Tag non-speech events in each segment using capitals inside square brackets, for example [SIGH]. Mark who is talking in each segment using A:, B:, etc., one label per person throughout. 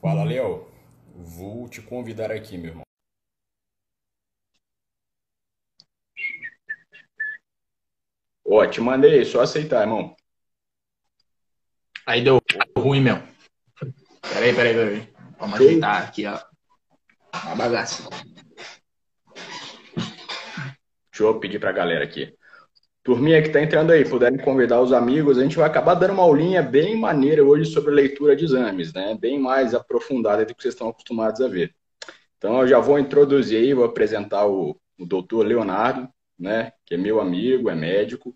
A: Fala, Léo. Vou te convidar aqui, meu irmão. Ó, te mandei, só aceitar, irmão.
B: Aí deu ruim, meu. Peraí, peraí, peraí. Vamos ajeitar aqui, ó. A bagaça.
A: Deixa eu pedir pra galera aqui. Turminha que tá entrando aí, puderem convidar os amigos, a gente vai acabar dando uma aulinha bem maneira hoje sobre leitura de exames, né? Bem mais aprofundada do que vocês estão acostumados a ver. Então eu já vou introduzir aí, vou apresentar o, o doutor Leonardo, né? Que é meu amigo, é médico.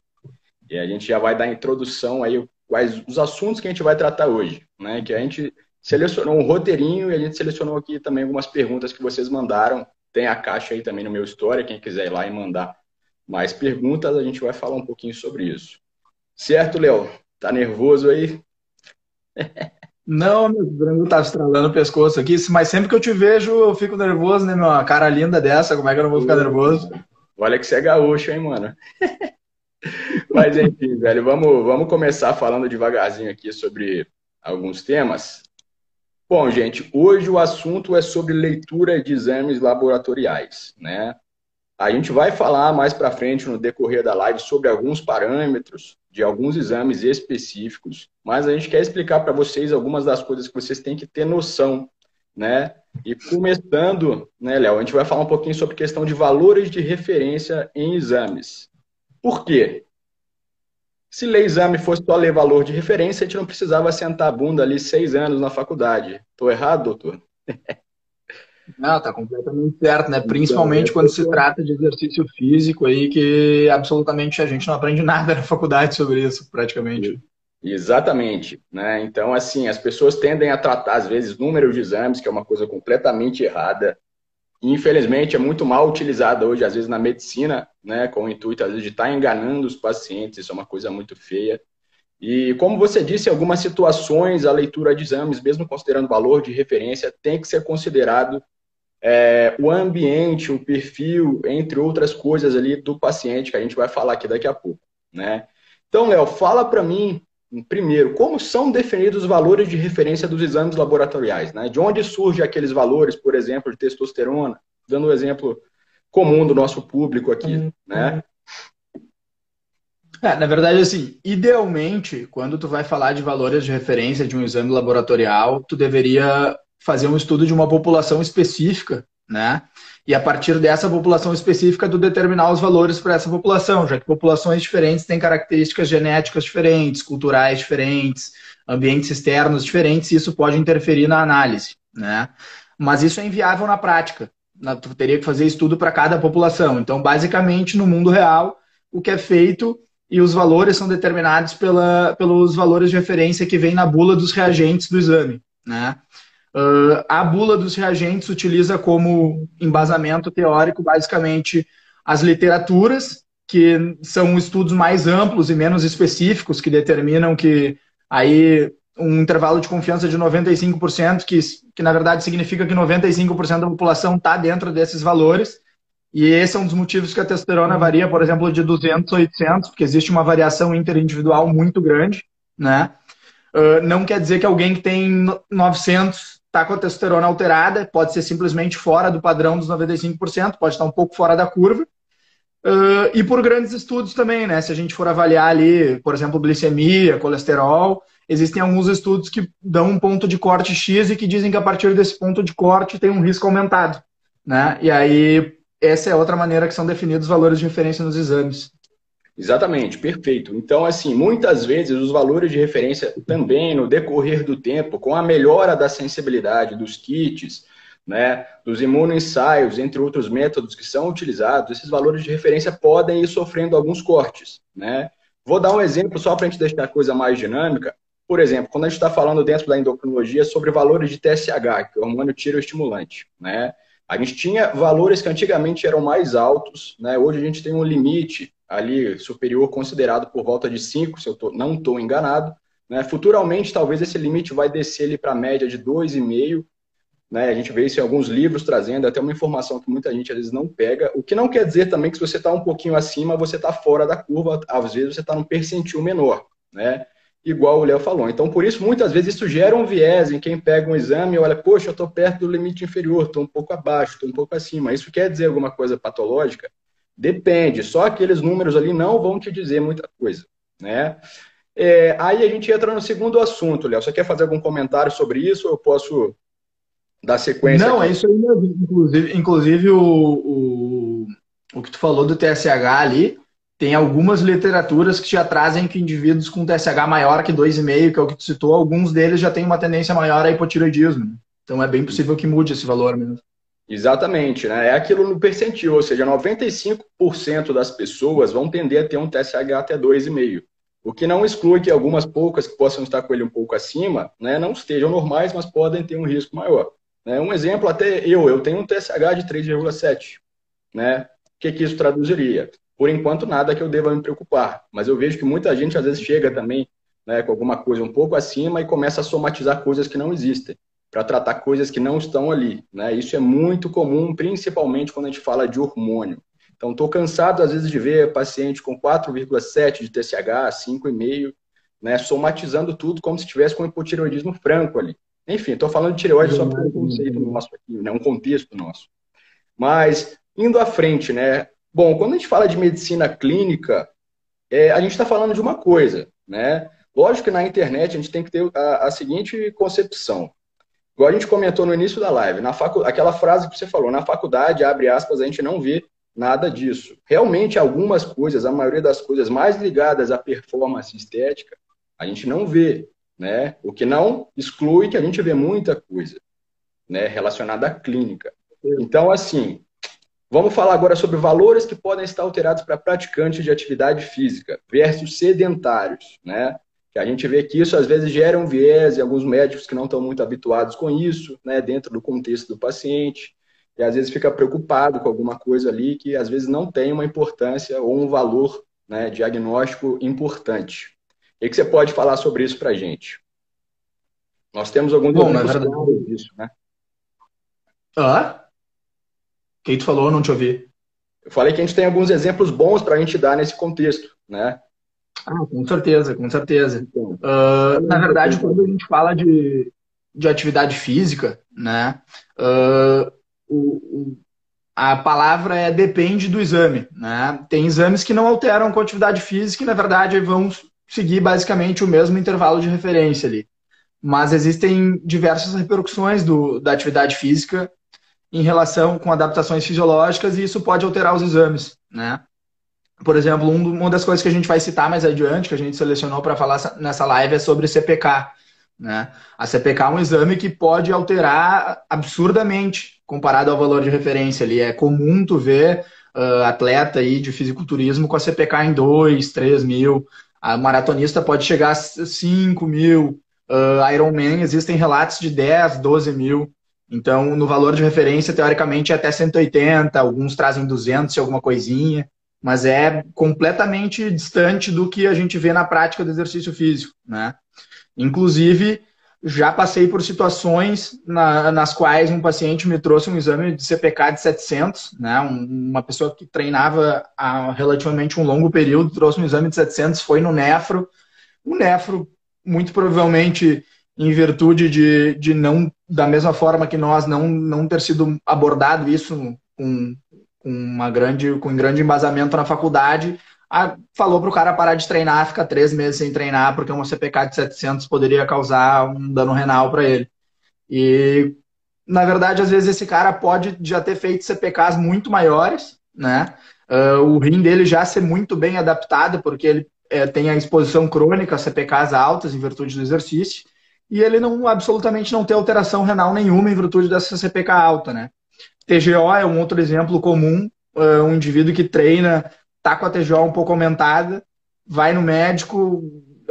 A: E a gente já vai dar introdução aí, quais os assuntos que a gente vai tratar hoje, né? Que a gente selecionou um roteirinho e a gente selecionou aqui também algumas perguntas que vocês mandaram. Tem a caixa aí também no meu História, quem quiser ir lá e mandar mais perguntas, a gente vai falar um pouquinho sobre isso. Certo, Léo? Tá nervoso aí? [LAUGHS]
B: Não, meu branco tá estralando o pescoço aqui, mas sempre que eu te vejo eu fico nervoso, né, meu? Uma cara linda dessa, como é que eu não vou ficar nervoso?
A: Olha que você é gaúcho, hein, mano? [LAUGHS] mas enfim, velho, vamos, vamos começar falando devagarzinho aqui sobre alguns temas. Bom, gente, hoje o assunto é sobre leitura de exames laboratoriais, né? A gente vai falar mais para frente no decorrer da live sobre alguns parâmetros de alguns exames específicos, mas a gente quer explicar para vocês algumas das coisas que vocês têm que ter noção, né? E começando, né, Léo, a gente vai falar um pouquinho sobre questão de valores de referência em exames. Por quê? Se ler exame fosse só ler valor de referência, a gente não precisava sentar a bunda ali seis anos na faculdade. Estou errado, doutor? [LAUGHS]
B: Não, tá completamente certo, né? Principalmente quando se trata de exercício físico aí, que absolutamente a gente não aprende [LAUGHS] nada na faculdade sobre isso, praticamente.
A: Exatamente, né? Então, assim, as pessoas tendem a tratar, às vezes, números de exames, que é uma coisa completamente errada. Infelizmente, é muito mal utilizada hoje, às vezes, na medicina, né? Com o intuito, às vezes, de estar tá enganando os pacientes. Isso é uma coisa muito feia. E, como você disse, em algumas situações, a leitura de exames, mesmo considerando valor de referência, tem que ser considerado é, o ambiente, o perfil, entre outras coisas ali do paciente, que a gente vai falar aqui daqui a pouco, né? Então, Léo, fala para mim, primeiro, como são definidos os valores de referência dos exames laboratoriais, né? De onde surgem aqueles valores, por exemplo, de testosterona, dando um exemplo comum do nosso público aqui, uhum. né?
B: É, na verdade, assim, idealmente, quando tu vai falar de valores de referência de um exame laboratorial, tu deveria fazer um estudo de uma população específica, né? E a partir dessa população específica, tu determinar os valores para essa população, já que populações diferentes têm características genéticas diferentes, culturais diferentes, ambientes externos diferentes, e isso pode interferir na análise, né? Mas isso é inviável na prática. Tu teria que fazer estudo para cada população. Então, basicamente, no mundo real, o que é feito e os valores são determinados pela, pelos valores de referência que vem na bula dos reagentes do exame, né? Uh, a bula dos reagentes utiliza como embasamento teórico, basicamente, as literaturas, que são estudos mais amplos e menos específicos, que determinam que aí um intervalo de confiança de 95%, que, que na verdade significa que 95% da população está dentro desses valores. E esse é um dos motivos que a testosterona varia, por exemplo, de 200 a 800, porque existe uma variação interindividual muito grande, né? Uh, não quer dizer que alguém que tem 900 está com a testosterona alterada, pode ser simplesmente fora do padrão dos 95%, pode estar um pouco fora da curva. Uh, e por grandes estudos também, né? Se a gente for avaliar ali, por exemplo, glicemia, colesterol, existem alguns estudos que dão um ponto de corte X e que dizem que a partir desse ponto de corte tem um risco aumentado, né? E aí, essa é outra maneira que são definidos os valores de referência nos exames.
A: Exatamente, perfeito. Então, assim, muitas vezes os valores de referência também, no decorrer do tempo, com a melhora da sensibilidade dos kits, né, dos imunoensaios, entre outros métodos que são utilizados, esses valores de referência podem ir sofrendo alguns cortes, né? Vou dar um exemplo só para a gente deixar a coisa mais dinâmica. Por exemplo, quando a gente está falando dentro da endocrinologia sobre valores de TSH, que é o hormônio tiroestimulante, né? A gente tinha valores que antigamente eram mais altos, né? Hoje a gente tem um limite ali superior considerado por volta de 5, se eu tô, não estou enganado. Né? Futuramente, talvez esse limite vai descer para a média de 2,5. Né? A gente vê isso em alguns livros trazendo até uma informação que muita gente às vezes não pega. O que não quer dizer também que se você está um pouquinho acima, você está fora da curva. Às vezes você está num percentil menor. Né? Igual o Léo falou. Então, por isso, muitas vezes isso gera um viés em quem pega um exame e olha, poxa, eu estou perto do limite inferior, estou um pouco abaixo, estou um pouco acima. Isso quer dizer alguma coisa patológica? Depende. Só aqueles números ali não vão te dizer muita coisa, né? É, aí a gente entra no segundo assunto, Léo. Você quer fazer algum comentário sobre isso eu posso dar sequência?
B: Não, aqui? é isso aí mesmo. Inclusive, inclusive o, o, o que tu falou do TSH ali, tem algumas literaturas que já trazem que indivíduos com TSH maior que 2,5, que é o que tu citou, alguns deles já têm uma tendência maior a hipotiroidismo. Né? Então é bem possível que mude esse valor mesmo.
A: Exatamente, né? É aquilo no percentil, ou seja, 95% das pessoas vão tender a ter um TSH até 2,5. O que não exclui que algumas poucas que possam estar com ele um pouco acima, né, não estejam normais, mas podem ter um risco maior. Né? Um exemplo, até eu, eu tenho um TSH de 3,7. Né? O que, que isso traduziria? Por enquanto, nada que eu deva me preocupar. Mas eu vejo que muita gente às vezes chega também né, com alguma coisa um pouco acima e começa a somatizar coisas que não existem, para tratar coisas que não estão ali. Né? Isso é muito comum, principalmente quando a gente fala de hormônio. Então, estou cansado, às vezes, de ver paciente com 4,7 de TSH, 5,5, né, somatizando tudo como se tivesse com hipotireoidismo franco ali. Enfim, estou falando de tireoide só por um conceito nosso aqui, né, um contexto nosso. Mas, indo à frente, né, Bom, quando a gente fala de medicina clínica, é, a gente está falando de uma coisa, né? Lógico que na internet a gente tem que ter a, a seguinte concepção. Igual a gente comentou no início da live, na facu... aquela frase que você falou, na faculdade, abre aspas, a gente não vê nada disso. Realmente, algumas coisas, a maioria das coisas mais ligadas à performance estética, a gente não vê, né? O que não exclui que a gente vê muita coisa, né, relacionada à clínica. Então, assim, Vamos falar agora sobre valores que podem estar alterados para praticantes de atividade física versus sedentários, né? Que a gente vê que isso às vezes gera um viés em alguns médicos que não estão muito habituados com isso, né? Dentro do contexto do paciente e às vezes fica preocupado com alguma coisa ali que às vezes não tem uma importância ou um valor né, diagnóstico importante. O que você pode falar sobre isso para a gente? Nós temos alguns
B: Bom, na verdade, disso, né? Ah? Quem tu falou, não te ouvi.
A: Eu falei que a gente tem alguns exemplos bons para a gente dar nesse contexto, né?
B: Ah, com certeza, com certeza. Uh, na verdade, quando a gente fala de, de atividade física, né? Uh, o, a palavra é depende do exame, né? Tem exames que não alteram com a atividade física e, na verdade, vão seguir basicamente o mesmo intervalo de referência ali. Mas existem diversas repercussões do, da atividade física em relação com adaptações fisiológicas e isso pode alterar os exames, né? Por exemplo, um, uma das coisas que a gente vai citar mais adiante, que a gente selecionou para falar nessa live, é sobre CPK. Né? A CPK é um exame que pode alterar absurdamente comparado ao valor de referência ali. É comum tu ver uh, atleta aí de fisiculturismo com a CPK em 2, 3 mil. A maratonista pode chegar a 5 mil. Uh, Ironman existem relatos de 10, 12 mil. Então, no valor de referência, teoricamente, é até 180, alguns trazem 200 e alguma coisinha, mas é completamente distante do que a gente vê na prática do exercício físico, né? Inclusive, já passei por situações na, nas quais um paciente me trouxe um exame de CPK de 700, né? uma pessoa que treinava há relativamente um longo período trouxe um exame de 700, foi no nefro. O nefro, muito provavelmente em virtude de, de não, da mesma forma que nós, não, não ter sido abordado isso com, com uma grande, com um grande embasamento na faculdade, a, falou para o cara parar de treinar, ficar três meses sem treinar, porque uma CPK de 700 poderia causar um dano renal para ele. E, na verdade, às vezes esse cara pode já ter feito CPKs muito maiores, né? Uh, o rim dele já ser muito bem adaptado, porque ele é, tem a exposição crônica a CPKs altas em virtude do exercício e ele não absolutamente não tem alteração renal nenhuma em virtude dessa CPK alta, né? TGO é um outro exemplo comum, uh, um indivíduo que treina, tá com a TGO um pouco aumentada, vai no médico,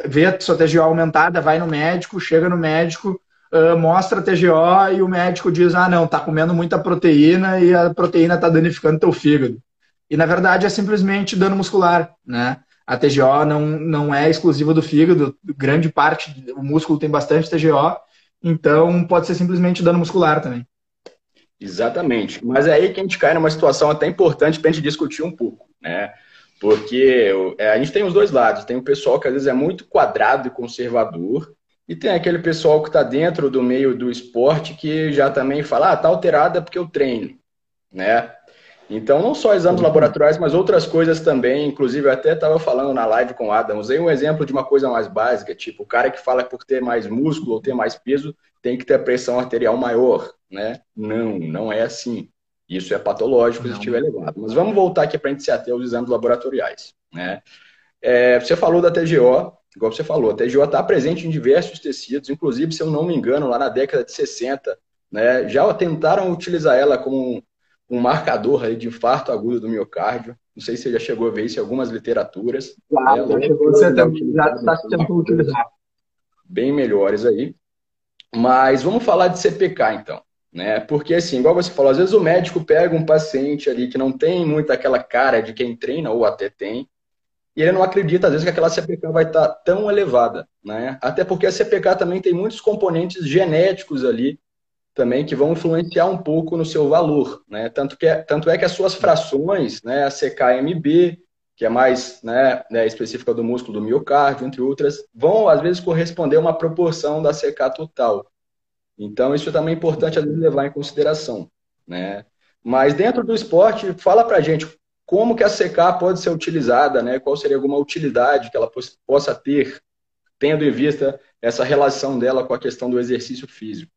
B: vê sua TGO aumentada, vai no médico, chega no médico, uh, mostra a TGO e o médico diz: ah, não, tá comendo muita proteína e a proteína tá danificando teu fígado. E na verdade é simplesmente dano muscular, né? A TGO não, não é exclusiva do fígado, grande parte, o músculo tem bastante TGO, então pode ser simplesmente dano muscular também.
A: Exatamente. Mas é aí que a gente cai numa situação até importante para a gente discutir um pouco, né? Porque é, a gente tem os dois lados. Tem o pessoal que às vezes é muito quadrado e conservador, e tem aquele pessoal que está dentro do meio do esporte que já também fala, ah, tá alterada porque eu treino, né? Então, não só exames laboratoriais, mas outras coisas também. Inclusive, eu até estava falando na live com o Adam, usei um exemplo de uma coisa mais básica, tipo, o cara que fala que por ter mais músculo ou ter mais peso tem que ter a pressão arterial maior, né? Não, não é assim. Isso é patológico se estiver elevado. Mas vamos voltar aqui para a gente se ater aos exames laboratoriais, né? É, você falou da TGO, igual você falou, a TGO está presente em diversos tecidos, inclusive, se eu não me engano, lá na década de 60, né, já tentaram utilizar ela como um marcador aí de infarto agudo do miocárdio. Não sei se você já chegou a ver isso em algumas literaturas.
B: Claro, né? você já está tentando utilizar.
A: Bem melhores aí. Mas vamos falar de CPK, então. Né? Porque, assim, igual você falou, às vezes o médico pega um paciente ali que não tem muito aquela cara de quem treina, ou até tem, e ele não acredita, às vezes, que aquela CPK vai estar tão elevada. Né? Até porque a CPK também tem muitos componentes genéticos ali também que vão influenciar um pouco no seu valor, né? Tanto, que, é, tanto é que as suas frações, né, a CKMB, que é mais né, né, específica do músculo do miocárdio, entre outras, vão às vezes corresponder a uma proporção da CK total. Então isso também é importante vezes levar em consideração, né? Mas dentro do esporte, fala pra gente como que a CK pode ser utilizada, né? Qual seria alguma utilidade que ela possa ter, tendo em vista essa relação dela com a questão do exercício físico.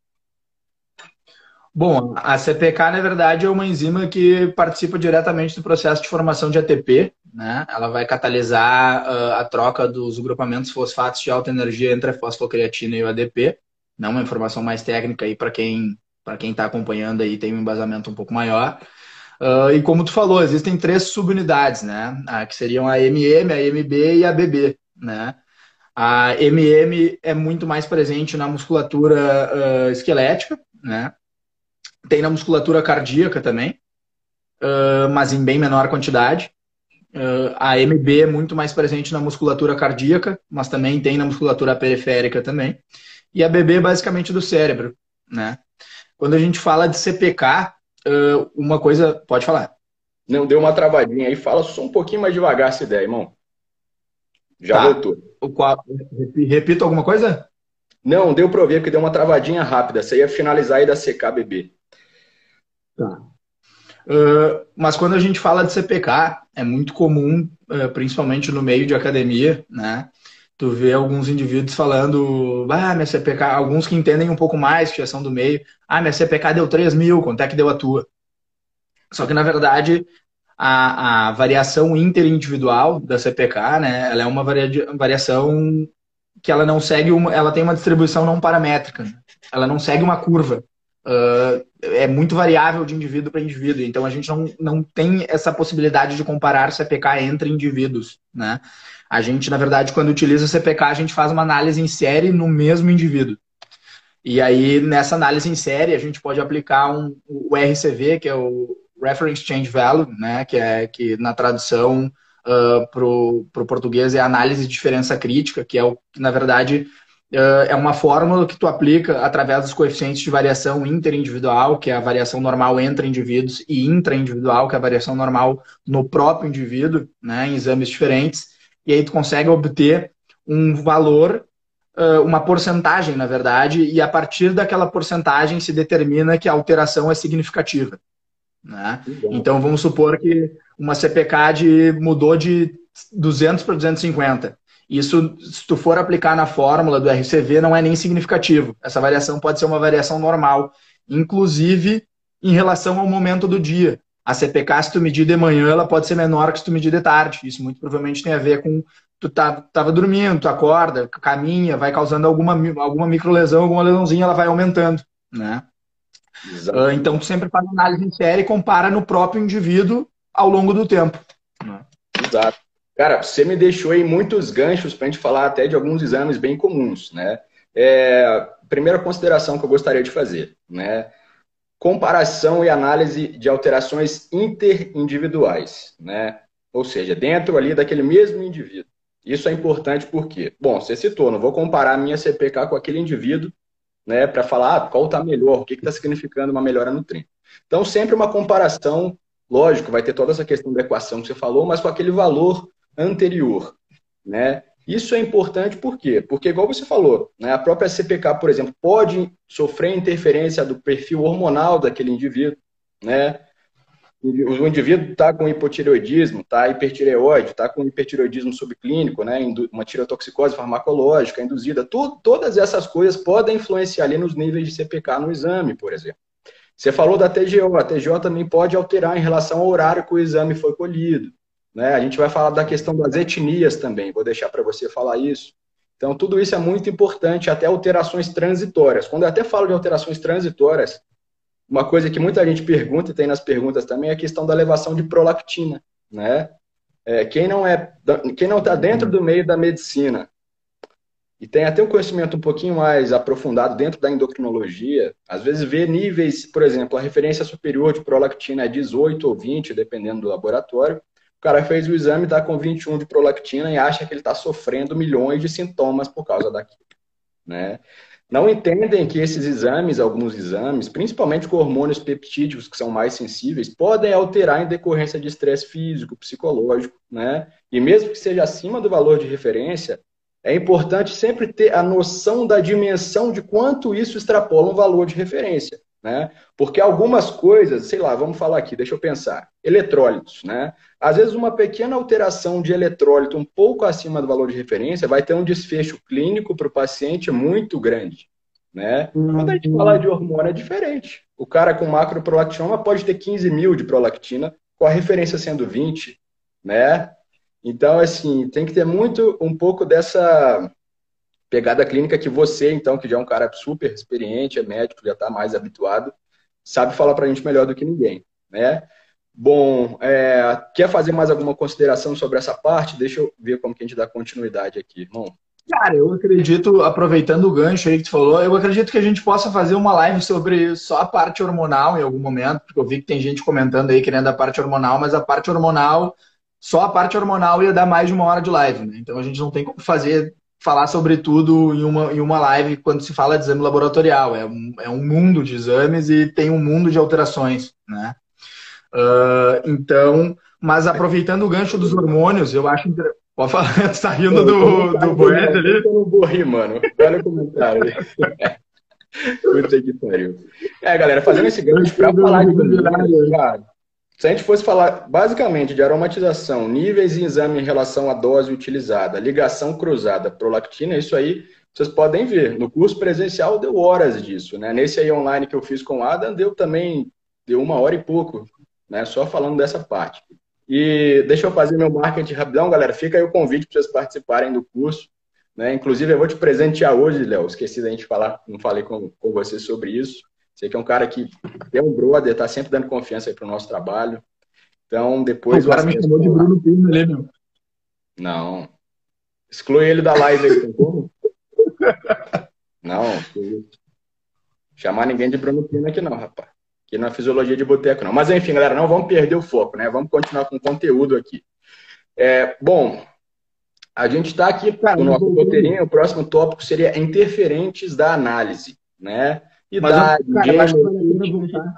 B: Bom, a CPK, na verdade, é uma enzima que participa diretamente do processo de formação de ATP. Né? Ela vai catalisar uh, a troca dos grupamentos fosfatos de alta energia entre a fosfocreatina e o ADP. Não uma informação mais técnica aí para quem para quem está acompanhando aí tem um embasamento um pouco maior. Uh, e como tu falou, existem três subunidades, né? Ah, que seriam a MM, a MB e a BB, né? A MM é muito mais presente na musculatura uh, esquelética, né? Tem na musculatura cardíaca também, uh, mas em bem menor quantidade. Uh, a MB é muito mais presente na musculatura cardíaca, mas também tem na musculatura periférica também. E a BB é basicamente do cérebro, né? Quando a gente fala de CPK, uh, uma coisa... Pode falar.
A: Não, deu uma travadinha aí. Fala só um pouquinho mais devagar essa ideia, irmão. Já tá. voltou.
B: O qual... Repito alguma coisa?
A: Não, deu para ouvir, porque deu uma travadinha rápida. Você ia finalizar aí da CKBB.
B: Tá. Uh, mas quando a gente fala de CPK, é muito comum, uh, principalmente no meio de academia, né? Tu vê alguns indivíduos falando, ah, minha CPK, alguns que entendem um pouco mais, que já são do meio, ah, minha CPK deu 3 mil, quanto é que deu a tua? Só que, na verdade, a, a variação interindividual da CPK, né, ela é uma varia, variação que ela não segue, uma, ela tem uma distribuição não paramétrica, ela não segue uma curva uh, é muito variável de indivíduo para indivíduo. Então a gente não, não tem essa possibilidade de comparar CPK entre indivíduos, né? A gente, na verdade, quando utiliza CPK, a gente faz uma análise em série no mesmo indivíduo. E aí, nessa análise em série, a gente pode aplicar um, o RCV, que é o Reference Change Value, né? que, é, que na tradução uh, para o português é análise de diferença crítica, que é o que, na verdade, é uma fórmula que tu aplica através dos coeficientes de variação interindividual, que é a variação normal entre indivíduos, e intraindividual, que é a variação normal no próprio indivíduo, né, em exames diferentes, e aí tu consegue obter um valor, uma porcentagem, na verdade, e a partir daquela porcentagem se determina que a alteração é significativa. Né? Então vamos supor que uma CPK de, mudou de 200 para 250 isso, se tu for aplicar na fórmula do RCV, não é nem significativo. Essa variação pode ser uma variação normal, inclusive em relação ao momento do dia. A CPK, se tu medir de manhã, ela pode ser menor que se tu medir de tarde. Isso muito provavelmente tem a ver com tu tá, tava dormindo, tu acorda, caminha, vai causando alguma, alguma microlesão, alguma lesãozinha, ela vai aumentando, né? Uh, então, tu sempre faz análise em série e compara no próprio indivíduo ao longo do tempo. Né?
A: Exato. Cara, você me deixou aí muitos ganchos para a gente falar até de alguns exames bem comuns, né? É, primeira consideração que eu gostaria de fazer, né? Comparação e análise de alterações interindividuais, né? Ou seja, dentro ali daquele mesmo indivíduo. Isso é importante porque, bom, você citou, não vou comparar a minha CPK com aquele indivíduo, né, para falar ah, qual está melhor, o que está significando uma melhora no treino. Então, sempre uma comparação Lógico, vai ter toda essa questão da equação que você falou, mas com aquele valor anterior, né? Isso é importante por quê? Porque, igual você falou, né, a própria CPK, por exemplo, pode sofrer interferência do perfil hormonal daquele indivíduo, né? O indivíduo está com hipotireoidismo, está hipertireoide, está com hipertireoidismo subclínico, né? uma tireotoxicose farmacológica induzida. Tu, todas essas coisas podem influenciar ali nos níveis de CPK no exame, por exemplo. Você falou da TGO, a TGO também pode alterar em relação ao horário que o exame foi colhido. Né? A gente vai falar da questão das etnias também, vou deixar para você falar isso. Então, tudo isso é muito importante, até alterações transitórias. Quando eu até falo de alterações transitórias, uma coisa que muita gente pergunta e tem nas perguntas também é a questão da elevação de prolactina, né? É, quem não é, quem não está dentro do meio da medicina e tem até um conhecimento um pouquinho mais aprofundado dentro da endocrinologia, às vezes vê níveis, por exemplo, a referência superior de prolactina é 18 ou 20, dependendo do laboratório. O cara fez o exame, está com 21 de prolactina e acha que ele está sofrendo milhões de sintomas por causa daquilo, né? não entendem que esses exames, alguns exames, principalmente com hormônios peptídicos que são mais sensíveis, podem alterar em decorrência de estresse físico, psicológico, né? E mesmo que seja acima do valor de referência, é importante sempre ter a noção da dimensão de quanto isso extrapola um valor de referência, né? Porque algumas coisas, sei lá, vamos falar aqui, deixa eu pensar, eletrólitos, né? Às vezes, uma pequena alteração de eletrólito um pouco acima do valor de referência vai ter um desfecho clínico para o paciente muito grande. Né? Quando a gente fala de hormônio, é diferente. O cara com macroprolactinoma pode ter 15 mil de prolactina, com a referência sendo 20, né? Então, assim, tem que ter muito, um pouco dessa pegada clínica que você, então, que já é um cara super experiente, é médico, já está mais habituado, sabe falar para a gente melhor do que ninguém, né? Bom, é, quer fazer mais alguma consideração sobre essa parte? Deixa eu ver como que a gente dá continuidade aqui, irmão.
B: Cara, eu acredito, aproveitando o gancho aí que tu falou, eu acredito que a gente possa fazer uma live sobre só a parte hormonal em algum momento, porque eu vi que tem gente comentando aí querendo a parte hormonal, mas a parte hormonal, só a parte hormonal ia dar mais de uma hora de live, né? Então a gente não tem como fazer, falar sobre tudo em uma, em uma live quando se fala de exame laboratorial. É um, é um mundo de exames e tem um mundo de alterações, né? Uh, então, mas aproveitando o gancho dos hormônios, eu acho. Pode falar, [LAUGHS] você tá rindo do, do Boete ali?
A: Eu não vou rir, mano. Olha o comentário. [LAUGHS] Puta que pariu. É, galera, fazendo esse gancho para falar de cara, se a gente fosse falar basicamente de aromatização, níveis em exame em relação à dose utilizada, ligação cruzada, prolactina, isso aí vocês podem ver. No curso presencial deu horas disso, né? Nesse aí online que eu fiz com o Adam, deu também, deu uma hora e pouco né? Só falando dessa parte. E deixa eu fazer meu marketing rapidão, galera. Fica aí o convite para vocês participarem do curso. Né? Inclusive, eu vou te presentear hoje, Léo. Esqueci da gente falar, não falei com, com você sobre isso. Você que é um cara que é um brother, tá sempre dando confiança aí pro nosso trabalho. Então, depois.
B: O cara me chamou de Bruno Pino ali, meu.
A: Não. Exclui ele da live aí, tem como? [LAUGHS] Não, chamar ninguém de Bruno Pino aqui não, rapaz que na fisiologia de boteco não. Mas enfim, galera, não vamos perder o foco, né? Vamos continuar com o conteúdo aqui. É, bom, a gente está aqui no nosso roteirinho, o próximo tópico seria interferentes da análise, né?
B: Idade, Mas, cara, acho que vale a pena voltar.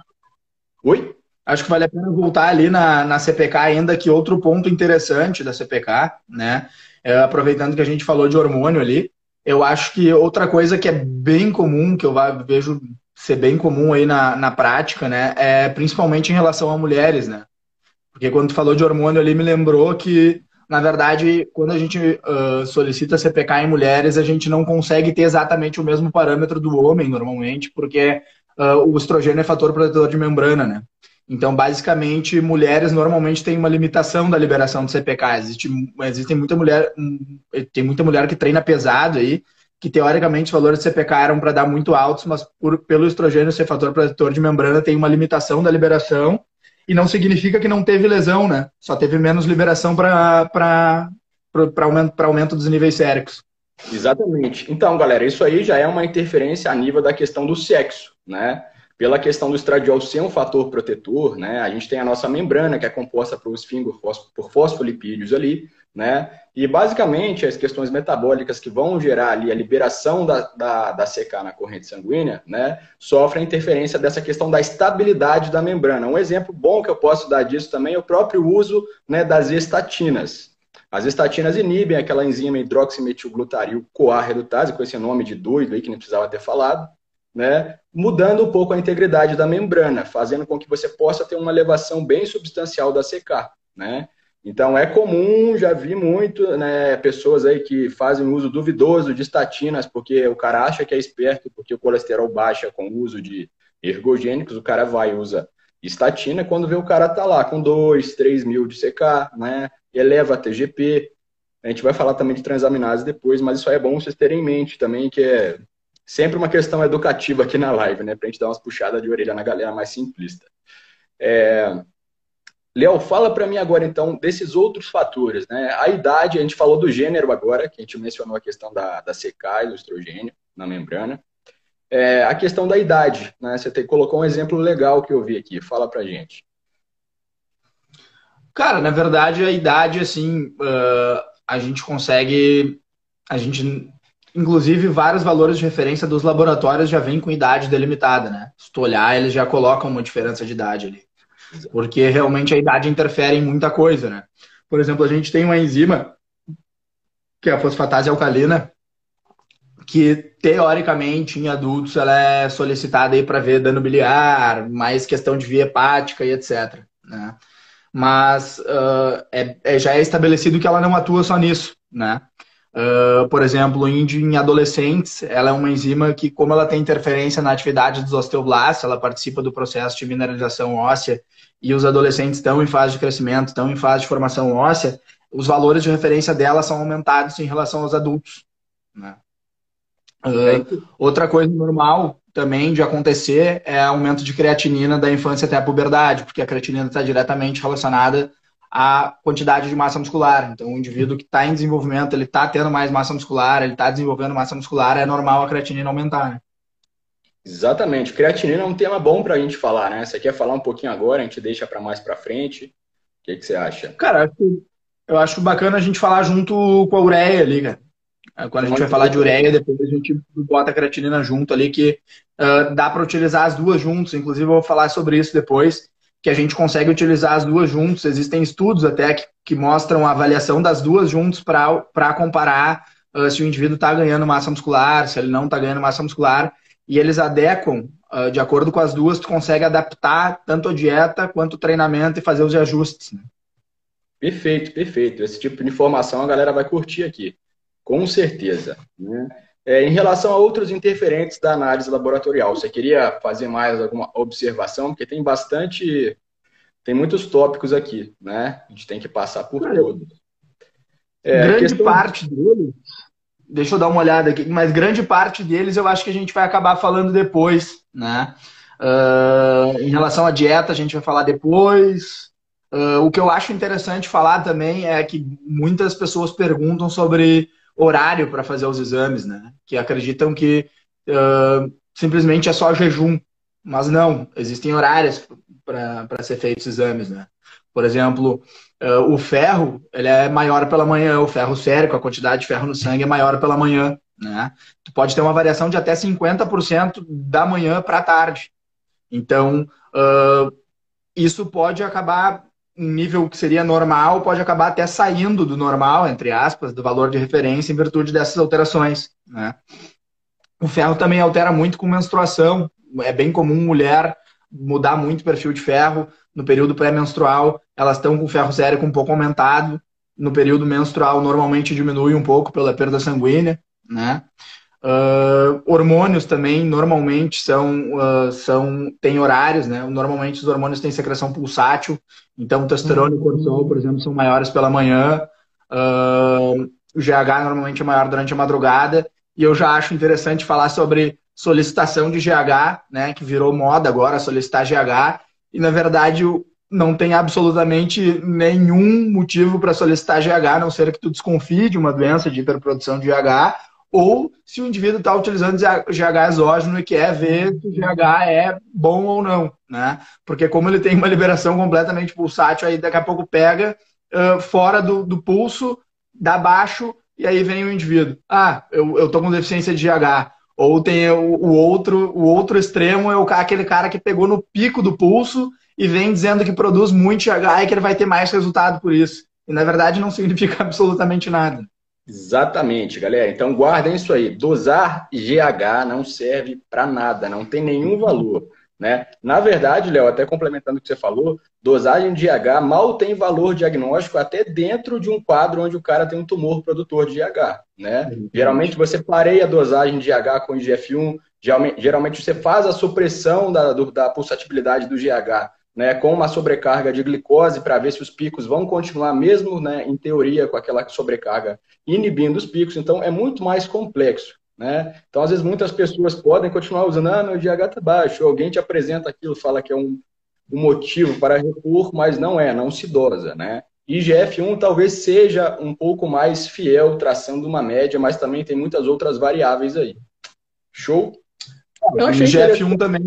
B: Oi? Acho que vale a pena voltar ali na, na CPK ainda, que outro ponto interessante da CPK, né? É, aproveitando que a gente falou de hormônio ali, eu acho que outra coisa que é bem comum, que eu vejo ser bem comum aí na, na prática, né? É principalmente em relação a mulheres, né? Porque quando tu falou de hormônio ali, me lembrou que, na verdade, quando a gente uh, solicita CPK em mulheres, a gente não consegue ter exatamente o mesmo parâmetro do homem, normalmente, porque uh, o estrogênio é fator protetor de membrana, né? Então, basicamente, mulheres normalmente têm uma limitação da liberação de CPK. Existe, existem muita mulher, tem muita mulher que treina pesado aí, que teoricamente os valores de CPK eram para dar muito altos, mas por, pelo estrogênio ser fator protetor de membrana, tem uma limitação da liberação e não significa que não teve lesão, né? Só teve menos liberação para aumento, aumento dos níveis séricos.
A: Exatamente. Então, galera, isso aí já é uma interferência a nível da questão do sexo, né? Pela questão do estradiol ser um fator protetor, né? A gente tem a nossa membrana, que é composta por fosfolipídios ali, né? E basicamente as questões metabólicas que vão gerar ali a liberação da, da, da CK na corrente sanguínea, né, sofrem interferência dessa questão da estabilidade da membrana. Um exemplo bom que eu posso dar disso também é o próprio uso né, das estatinas. As estatinas inibem aquela enzima hidroximetilglutaril CoA redutase, com esse nome de doido aí que nem precisava ter falado, né, mudando um pouco a integridade da membrana, fazendo com que você possa ter uma elevação bem substancial da CK, né? Então é comum, já vi muito, né, pessoas aí que fazem uso duvidoso de estatinas, porque o cara acha que é esperto, porque o colesterol baixa com o uso de ergogênicos, o cara vai e usa estatina, quando vê o cara tá lá com 2, 3 mil de CK, né, eleva a TGP, a gente vai falar também de transaminase depois, mas isso aí é bom vocês terem em mente também, que é sempre uma questão educativa aqui na live, né, pra gente dar umas puxadas de orelha na galera mais simplista. É, Léo, fala para mim agora, então, desses outros fatores. Né? A idade, a gente falou do gênero agora, que a gente mencionou a questão da, da CK e do estrogênio na membrana. É, a questão da idade, né? Você te, colocou um exemplo legal que eu vi aqui. Fala pra gente.
B: Cara, na verdade, a idade, assim, uh, a gente consegue. A gente. Inclusive, vários valores de referência dos laboratórios já vêm com idade delimitada, né? Se tu olhar, eles já colocam uma diferença de idade ali porque realmente a idade interfere em muita coisa, né? Por exemplo, a gente tem uma enzima, que é a fosfatase alcalina, que teoricamente em adultos ela é solicitada aí para ver dano biliar, mais questão de via hepática e etc. Né? Mas uh, é, é, já é estabelecido que ela não atua só nisso, né? Uh, por exemplo, em, em adolescentes, ela é uma enzima que, como ela tem interferência na atividade dos osteoblastos, ela participa do processo de mineralização óssea e os adolescentes estão em fase de crescimento, estão em fase de formação óssea, os valores de referência dela são aumentados em relação aos adultos. Né? Uh, outra coisa normal também de acontecer é aumento de creatinina da infância até a puberdade, porque a creatinina está diretamente relacionada à quantidade de massa muscular. Então, o indivíduo que está em desenvolvimento, ele está tendo mais massa muscular, ele está desenvolvendo massa muscular, é normal a creatinina aumentar. Né?
A: Exatamente. Creatinina é um tema bom para a gente falar, né? Você quer falar um pouquinho agora, a gente deixa para mais para frente. O que, que, você acha?
B: Cara, eu acho bacana a gente falar junto com a ureia ali, cara. É, quando a gente vai falar de ureia, depois a gente bota a creatinina junto ali, que uh, dá para utilizar as duas juntas. Inclusive, eu vou falar sobre isso depois, que a gente consegue utilizar as duas juntas. Existem estudos até que, que mostram a avaliação das duas juntas para comparar uh, se o indivíduo está ganhando massa muscular, se ele não está ganhando massa muscular e eles adequam, uh, de acordo com as duas, tu consegue adaptar tanto a dieta quanto o treinamento e fazer os ajustes. Né?
A: Perfeito, perfeito. Esse tipo de informação a galera vai curtir aqui, com certeza. Né? É, em relação a outros interferentes da análise laboratorial, você queria fazer mais alguma observação? Porque tem bastante, tem muitos tópicos aqui, né? A gente tem que passar por todos.
B: É, grande questão... parte deles Deixa eu dar uma olhada aqui, mas grande parte deles eu acho que a gente vai acabar falando depois, né? Uh, em relação à dieta, a gente vai falar depois. Uh, o que eu acho interessante falar também é que muitas pessoas perguntam sobre horário para fazer os exames, né? Que acreditam que uh, simplesmente é só jejum. Mas não, existem horários para ser feitos exames, né? Por exemplo, Uh, o ferro ele é maior pela manhã, o ferro sérico, a quantidade de ferro no sangue é maior pela manhã. Né? Tu pode ter uma variação de até 50% da manhã para a tarde. Então, uh, isso pode acabar um nível que seria normal, pode acabar até saindo do normal, entre aspas, do valor de referência em virtude dessas alterações. Né? O ferro também altera muito com menstruação. É bem comum mulher mudar muito o perfil de ferro no período pré-menstrual elas estão com ferro sérico um pouco aumentado. No período menstrual, normalmente diminui um pouco pela perda sanguínea, né? Uh, hormônios também normalmente são, uh, são têm horários, né? Normalmente os hormônios têm secreção pulsátil, então testosterona e cortisol, por exemplo, são maiores pela manhã. Uh, o GH normalmente é maior durante a madrugada. E eu já acho interessante falar sobre solicitação de GH, né? Que virou moda agora solicitar GH. E na verdade não tem absolutamente nenhum motivo para solicitar GH, a não ser que tu desconfie de uma doença de hiperprodução de GH, ou se o indivíduo está utilizando GH exógeno e quer ver se o GH é bom ou não, né? Porque como ele tem uma liberação completamente pulsátil, aí daqui a pouco pega uh, fora do, do pulso, dá baixo e aí vem o indivíduo. Ah, eu, eu tô com deficiência de GH. Ou tem o, outro, o outro extremo é o, aquele cara que pegou no pico do pulso e vem dizendo que produz muito GH e que ele vai ter mais resultado por isso. E na verdade não [LAUGHS] significa absolutamente nada.
A: Exatamente, galera. Então guardem isso aí. Dosar GH não serve para nada, não tem nenhum valor. Né? Na verdade, Léo, até complementando o que você falou, dosagem de IH mal tem valor diagnóstico até dentro de um quadro onde o cara tem um tumor produtor de IH. Né? Geralmente você pareia a dosagem de IH com IGF-1, geralmente você faz a supressão da, do, da pulsatibilidade do GH né, com uma sobrecarga de glicose para ver se os picos vão continuar mesmo, né, em teoria, com aquela sobrecarga inibindo os picos. Então, é muito mais complexo. Né? Então, às vezes, muitas pessoas podem continuar usando, ah, meu GH está baixo, alguém te apresenta aquilo, fala que é um, um motivo para repor, mas não é, não se dosa. Né? IGF-1 talvez seja um pouco mais fiel, traçando uma média, mas também tem muitas outras variáveis aí. Show?
B: Eu achei IGF-1 também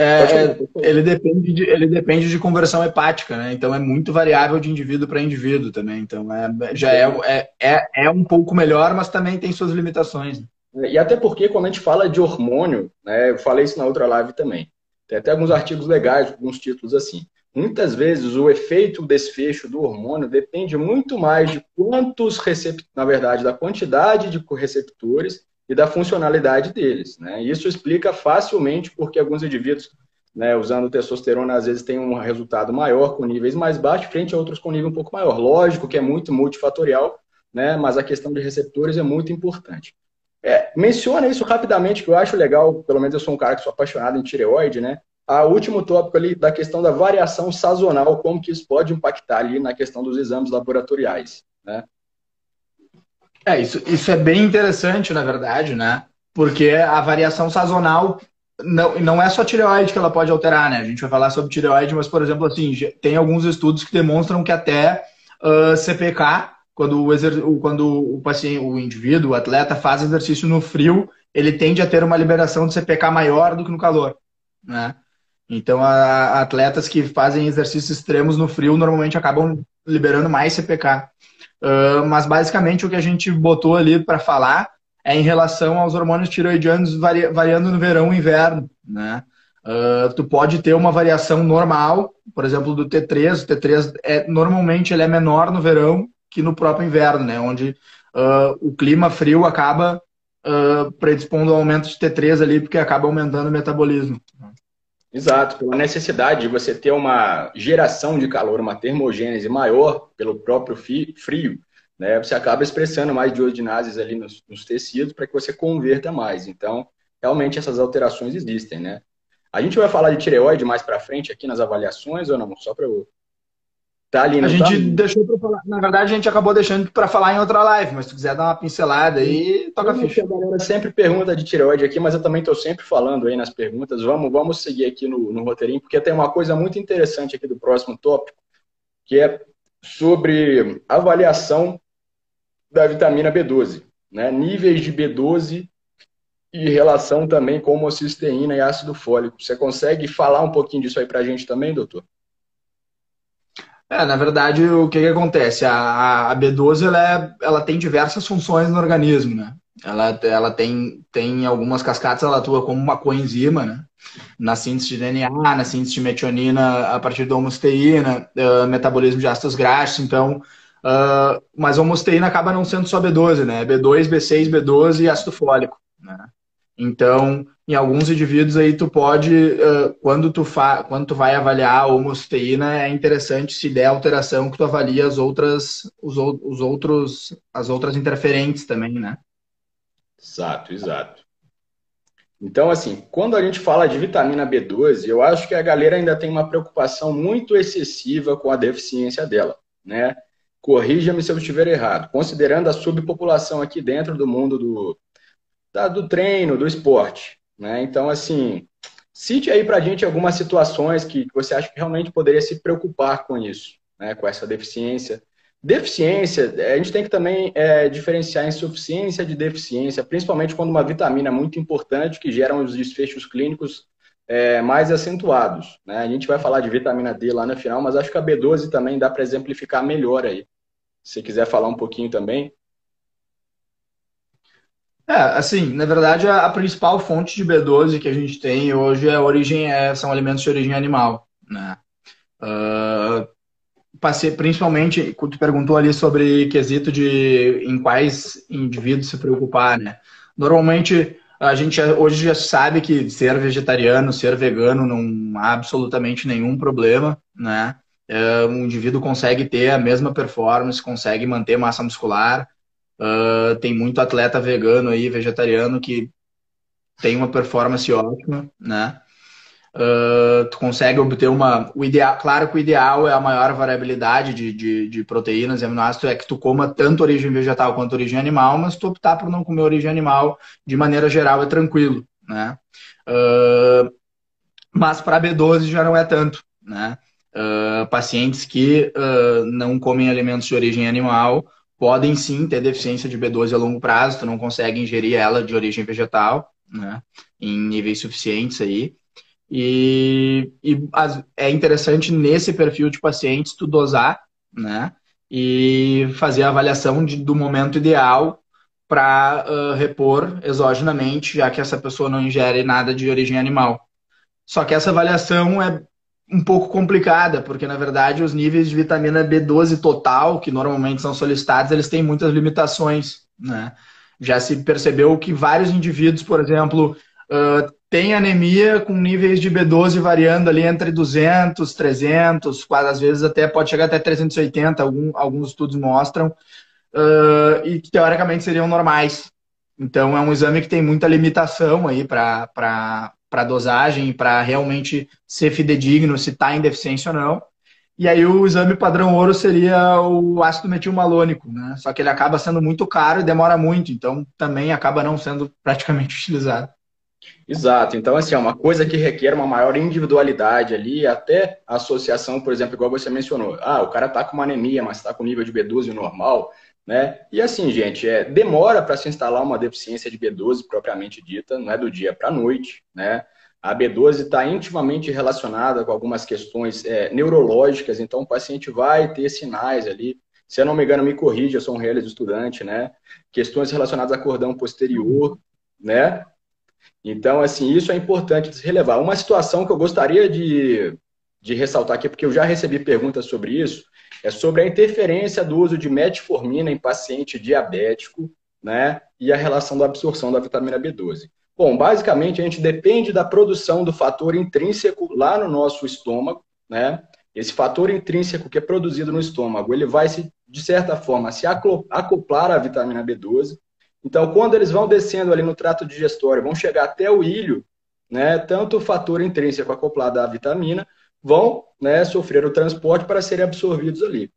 B: é, ele, depende de, ele depende de conversão hepática, né? Então é muito variável de indivíduo para indivíduo também. Então é, já é, é, é, é, um pouco melhor, mas também tem suas limitações.
A: Né? E até porque quando a gente fala de hormônio, né, eu falei isso na outra live também. Tem até alguns artigos legais, alguns títulos assim. Muitas vezes o efeito desfecho do hormônio depende muito mais de quantos receptores, na verdade, da quantidade de receptores e da funcionalidade deles. Né? Isso explica facilmente porque alguns indivíduos, né, usando testosterona, às vezes têm um resultado maior com níveis mais baixos, frente a outros com nível um pouco maior. Lógico que é muito multifatorial, né, mas a questão de receptores é muito importante. É, menciona isso rapidamente, que eu acho legal, pelo menos eu sou um cara que sou apaixonado em tireoide, né? A último tópico ali da questão da variação sazonal, como que isso pode impactar ali na questão dos exames laboratoriais, né?
B: É, isso, isso é bem interessante, na verdade, né? Porque a variação sazonal não, não é só tireoide que ela pode alterar, né? A gente vai falar sobre tireoide, mas, por exemplo, assim, tem alguns estudos que demonstram que até uh, CPK, quando o, exer... quando o paciente, o indivíduo, o atleta faz exercício no frio, ele tende a ter uma liberação de CPK maior do que no calor, né? Então, a, atletas que fazem exercícios extremos no frio normalmente acabam liberando mais CPK. Uh, mas basicamente o que a gente botou ali para falar é em relação aos hormônios tiroidianos vari, variando no verão e inverno, né? Uh, tu pode ter uma variação normal, por exemplo, do T3. O T3 é normalmente ele é menor no verão que no próprio inverno, né? Onde uh, o clima frio acaba predispondo ao aumento de T3 ali, porque acaba aumentando o metabolismo.
A: Exato, pela necessidade de você ter uma geração de calor, uma termogênese maior pelo próprio frio, né? Você acaba expressando mais diogenases ali nos, nos tecidos para que você converta mais. Então, realmente essas alterações existem, né? A gente vai falar de tireoide mais para frente aqui nas avaliações ou não? Só para eu
B: Tá ali, a gente tá? deixou para falar. Na verdade, a gente acabou deixando para falar em outra live, mas se tu quiser dar uma pincelada aí, toca a ficha. A
A: galera sempre pergunta de tireoide aqui, mas eu também estou sempre falando aí nas perguntas. Vamos, vamos seguir aqui no, no roteirinho, porque tem uma coisa muito interessante aqui do próximo tópico, que é sobre avaliação da vitamina B12, né? Níveis de B12 e relação também com homocisteína e ácido fólico. Você consegue falar um pouquinho disso aí para a gente também, doutor?
B: É, na verdade, o que, que acontece? A, a B12 ela, é, ela tem diversas funções no organismo, né? Ela, ela tem, tem algumas cascatas, ela atua como uma coenzima, né? Na síntese de DNA, na síntese de metionina a partir da homosteína, uh, metabolismo de ácidos graxos, então... Uh, mas a homosteína acaba não sendo só B12, né? B2, B6, B12 e ácido fólico, né? Então, em alguns indivíduos aí tu pode, uh, quando, tu fa quando tu vai avaliar a homosteína, é interessante se der alteração que tu avalie as outras, os, os outros, as outras interferentes também, né?
A: Exato, exato. Então, assim, quando a gente fala de vitamina B12, eu acho que a galera ainda tem uma preocupação muito excessiva com a deficiência dela, né? Corrija-me se eu estiver errado. Considerando a subpopulação aqui dentro do mundo do, do treino, do esporte. Né? Então, assim, cite aí para a gente algumas situações que você acha que realmente poderia se preocupar com isso, né? com essa deficiência. Deficiência, a gente tem que também é, diferenciar insuficiência de deficiência, principalmente quando uma vitamina é muito importante que gera os desfechos clínicos é, mais acentuados. Né? A gente vai falar de vitamina D lá no final, mas acho que a B12 também dá para exemplificar melhor aí. Se quiser falar um pouquinho também.
B: É, assim, na verdade, a, a, principal fonte de B12 que a gente tem hoje é origem, é, são alimentos de origem animal, né? Uh, passei, principalmente, tu perguntou ali sobre quesito de em quais indivíduos se preocupar, né? Normalmente, a gente hoje já sabe que ser vegetariano, ser vegano não há absolutamente nenhum problema, né? Uh, um indivíduo consegue ter a mesma performance, consegue manter massa muscular, Uh, tem muito atleta vegano aí, vegetariano, que tem uma performance ótima, né? Uh, tu consegue obter uma. O ideal, claro que o ideal é a maior variabilidade de, de, de proteínas e aminoácidos, é que tu coma tanto origem vegetal quanto origem animal, mas tu optar por não comer origem animal, de maneira geral, é tranquilo, né? Uh, mas para B12 já não é tanto, né? Uh, pacientes que não comem alimentos de origem animal podem sim ter deficiência de B12 a longo prazo, tu não consegue ingerir ela de origem vegetal, né, em níveis suficientes aí. E, e as, é interessante nesse perfil de pacientes tu dosar, né, e fazer a avaliação de, do momento ideal para uh, repor exogenamente, já que essa pessoa não ingere nada de origem animal. Só que essa avaliação é um pouco complicada, porque na verdade os níveis de vitamina B12 total, que normalmente são solicitados, eles têm muitas limitações. Né? Já se percebeu que vários indivíduos, por exemplo, uh, têm anemia com níveis de B12 variando ali entre 200, 300, quase às vezes até pode chegar até 380, algum, alguns estudos mostram, uh, e que teoricamente seriam normais. Então é um exame que tem muita limitação aí para para dosagem, para realmente ser fidedigno se está em deficiência ou não. E aí o exame padrão ouro seria o ácido metilmalônico, né? Só que ele acaba sendo muito caro e demora muito, então também acaba não sendo [LAUGHS] praticamente utilizado.
A: Exato. Então, assim, é uma coisa que requer uma maior individualidade ali, até associação, por exemplo, igual você mencionou. Ah, o cara está com uma anemia, mas está com nível de B12 normal, né? E assim, gente, é, demora para se instalar uma deficiência de B12 propriamente dita, não é do dia para a noite, né? A B12 está intimamente relacionada com algumas questões é, neurológicas, então o paciente vai ter sinais ali. Se eu não me engano, me corrija, eu sou um reales estudante, né? Questões relacionadas a cordão posterior, né? Então, assim, isso é importante se relevar. Uma situação que eu gostaria de, de ressaltar aqui, porque eu já recebi perguntas sobre isso, é sobre a interferência do uso de metformina em paciente diabético, né? E a relação da absorção da vitamina B12. Bom, basicamente a gente depende da produção do fator intrínseco lá no nosso estômago, né? Esse fator intrínseco que é produzido no estômago, ele vai se, de certa forma, se acoplar à vitamina B12. Então, quando eles vão descendo ali no trato digestório, vão chegar até o ilho, né? Tanto o fator intrínseco acoplado à vitamina, vão né, sofrer o transporte para serem absorvidos ali.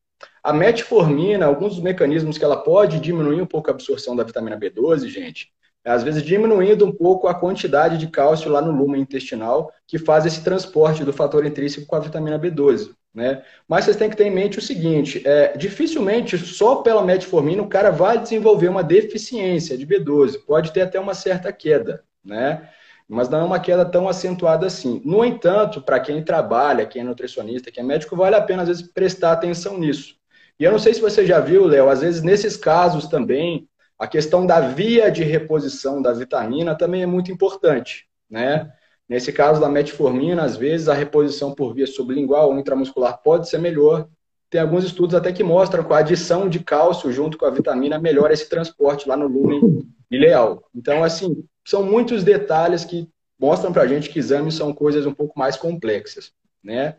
A: A metformina, alguns dos mecanismos que ela pode diminuir um pouco a absorção da vitamina B12, gente, às vezes diminuindo um pouco a quantidade de cálcio lá no lumen intestinal, que faz esse transporte do fator intrínseco com a vitamina B12. Né? Mas vocês têm que ter em mente o seguinte: é, dificilmente só pela metformina o cara vai desenvolver uma deficiência de B12, pode ter até uma certa queda. Né? Mas não é uma queda tão acentuada assim. No entanto, para quem trabalha, quem é nutricionista, quem é médico, vale a pena às vezes prestar atenção nisso. E eu não sei se você já viu, Léo, às vezes nesses casos também, a questão da via de reposição da vitamina também é muito importante, né? Nesse caso da metformina, às vezes a reposição por via sublingual ou intramuscular pode ser melhor. Tem alguns estudos até que mostram que a adição de cálcio junto com a vitamina melhora esse transporte lá no lumen ileal. Então, assim, são muitos detalhes que mostram para a gente que exames são coisas um pouco mais complexas, né?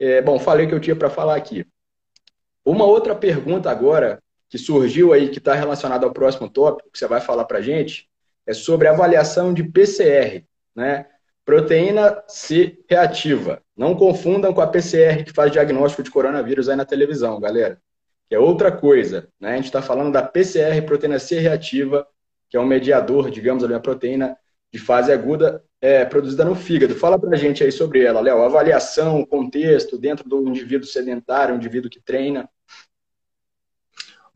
A: É, bom, falei que eu tinha para falar aqui. Uma outra pergunta agora que surgiu aí, que está relacionada ao próximo tópico que você vai falar para a gente, é sobre avaliação de PCR, né? Proteína C reativa. Não confundam com a PCR que faz diagnóstico de coronavírus aí na televisão, galera. Que é outra coisa, né? A gente está falando da PCR, proteína C reativa, que é um mediador, digamos ali, a proteína de fase aguda é, produzida no fígado. Fala para a gente aí sobre ela, Léo. Avaliação, contexto, dentro do indivíduo sedentário, indivíduo que treina.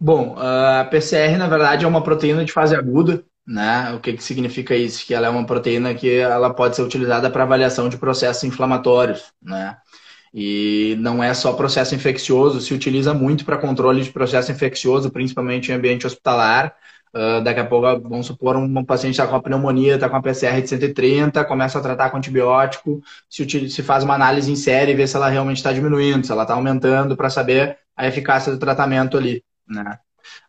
B: Bom, a PCR, na verdade, é uma proteína de fase aguda, né? O que, que significa isso? Que ela é uma proteína que ela pode ser utilizada para avaliação de processos inflamatórios, né? E não é só processo infeccioso, se utiliza muito para controle de processo infeccioso, principalmente em ambiente hospitalar. Uh, daqui a pouco, vamos supor, um paciente está com a pneumonia, está com a PCR de 130, começa a tratar com antibiótico, se, se faz uma análise em série e vê se ela realmente está diminuindo, se ela está aumentando, para saber a eficácia do tratamento ali. Né?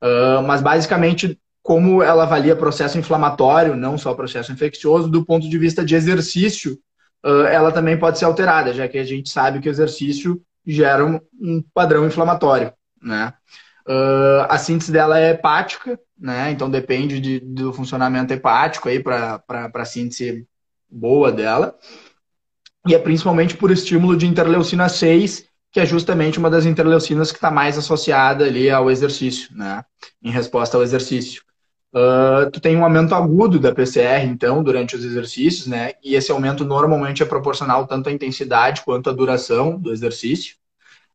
B: Uh, mas basicamente, como ela avalia processo inflamatório, não só processo infeccioso, do ponto de vista de exercício, uh, ela também pode ser alterada, já que a gente sabe que o exercício gera um, padrão inflamatório. Né? Uh, a síntese dela é hepática, né? Então depende de, do funcionamento hepático aí para a síntese boa dela. E é principalmente por estímulo de interleucina 6, que é justamente uma das interleucinas que está mais associada ali ao exercício, né? Em resposta ao exercício. Uh, tu tem um aumento agudo da PCR, então, durante os exercícios, né? E esse aumento normalmente é proporcional tanto à intensidade quanto à duração do exercício.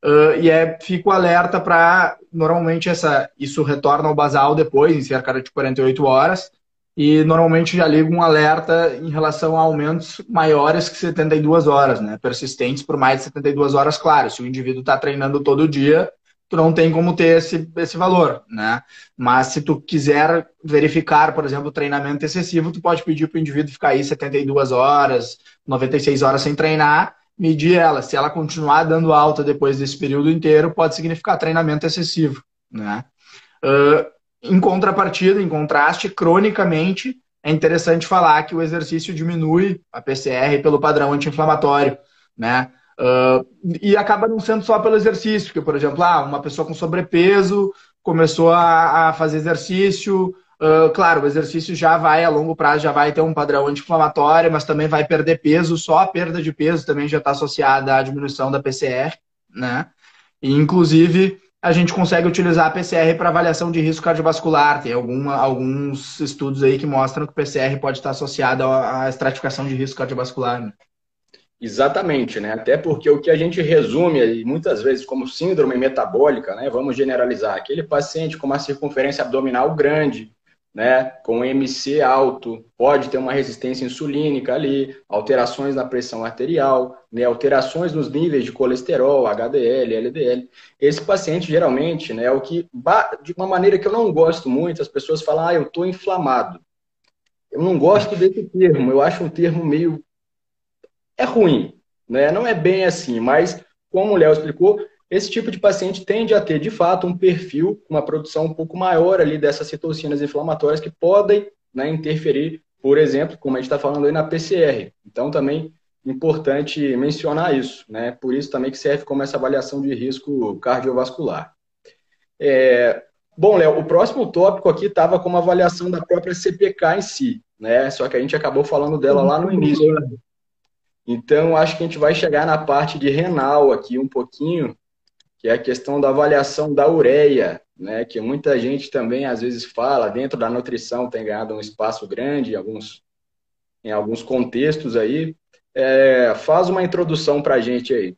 B: Uh, e é, fico alerta para. Normalmente essa, isso retorna ao basal depois, em cerca de 48 horas. E normalmente já ligo um alerta em relação a aumentos maiores que 72 horas, né? Persistentes por mais de 72 horas, claro. Se o indivíduo está treinando todo dia, tu não tem como ter esse, esse valor, né? Mas se tu quiser verificar, por exemplo, treinamento excessivo, tu pode pedir para o indivíduo ficar aí 72 horas, 96 horas sem treinar medir ela. Se ela continuar dando alta depois desse período inteiro, pode significar treinamento excessivo. Né? Uh, em contrapartida, em contraste, cronicamente, é interessante falar que o exercício diminui a PCR pelo padrão anti-inflamatório. Né? Uh, e acaba não sendo só pelo exercício, porque, por exemplo, ah, uma pessoa com sobrepeso começou a, a fazer exercício, Uh, claro, o exercício já vai, a longo prazo, já vai ter um padrão anti-inflamatório, mas também vai perder peso. Só a perda de peso também já está associada à diminuição da PCR, né? E, inclusive, a gente consegue utilizar a PCR para avaliação de risco cardiovascular. Tem alguma, alguns estudos aí que mostram que o PCR pode estar associado à estratificação de risco cardiovascular. Né?
A: Exatamente, né? Até porque o que a gente resume muitas vezes como síndrome metabólica, né? Vamos generalizar, aquele paciente com uma circunferência abdominal grande, né, com MC alto, pode ter uma resistência insulínica ali, alterações na pressão arterial, né, alterações nos níveis de colesterol, HDL, LDL. Esse paciente, geralmente, né, é o que, de uma maneira que eu não gosto muito, as pessoas falam, ah, eu estou inflamado. Eu não gosto desse termo, eu acho um termo meio. É ruim, né? Não é bem assim, mas, como o Léo explicou, esse tipo de paciente tende a ter, de fato, um perfil, uma produção um pouco maior ali dessas citocinas inflamatórias que podem né, interferir, por exemplo, como a gente está falando aí na PCR. Então, também importante mencionar isso, né? Por isso também que serve como essa avaliação de risco cardiovascular. É... Bom, Léo, o próximo tópico aqui estava como avaliação da própria CPK em si, né? Só que a gente acabou falando dela lá no início. Então, acho que a gente vai chegar na parte de renal aqui um pouquinho, que é a questão da avaliação da ureia, né, que muita gente também às vezes fala, dentro da nutrição tem ganhado um espaço grande em alguns, em alguns contextos aí. É, faz uma introdução para a gente aí.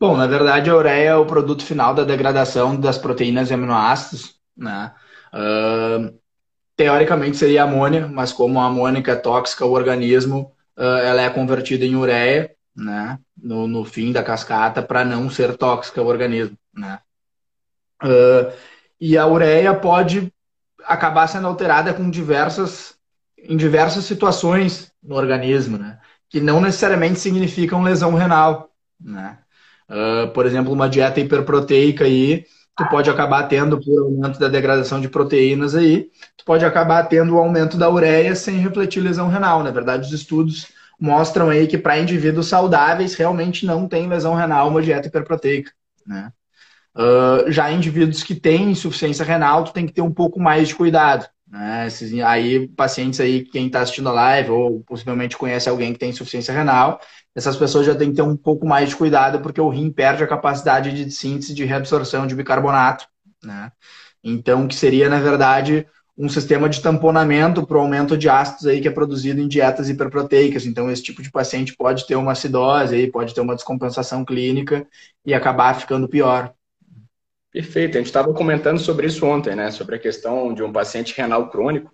B: Bom, na verdade, a ureia é o produto final da degradação das proteínas e aminoácidos, né? Uh, teoricamente seria amônia, mas como a amônia é tóxica ao organismo, ela é convertida em ureia né, no, no fim da cascata para não ser tóxica ao organismo, né. Uh, e a ureia pode acabar sendo alterada com diversas, em diversas situações no organismo, né, que não necessariamente significam lesão renal, né. Uh, por exemplo, uma dieta hiperproteica aí, tu pode acabar tendo por aumento da degradação de proteínas aí, tu pode acabar tendo o aumento da ureia sem refletir lesão renal. Na verdade, os estudos mostram aí que para indivíduos saudáveis realmente não tem lesão renal uma dieta hiperproteica, né? Uh, já indivíduos que têm insuficiência renal, tu tem que ter um pouco mais de cuidado. Né? Aí, pacientes aí, quem está assistindo a live ou possivelmente conhece alguém que tem insuficiência renal, essas pessoas já têm que ter um pouco mais de cuidado porque o rim perde a capacidade de síntese de reabsorção de bicarbonato. Né? Então, que seria, na verdade, um sistema de tamponamento para o aumento de ácidos aí que é produzido em dietas hiperproteicas. Então, esse tipo de paciente pode ter uma acidose, aí, pode ter uma descompensação clínica e acabar ficando pior.
A: Perfeito. A gente estava comentando sobre isso ontem, né? Sobre a questão de um paciente renal crônico,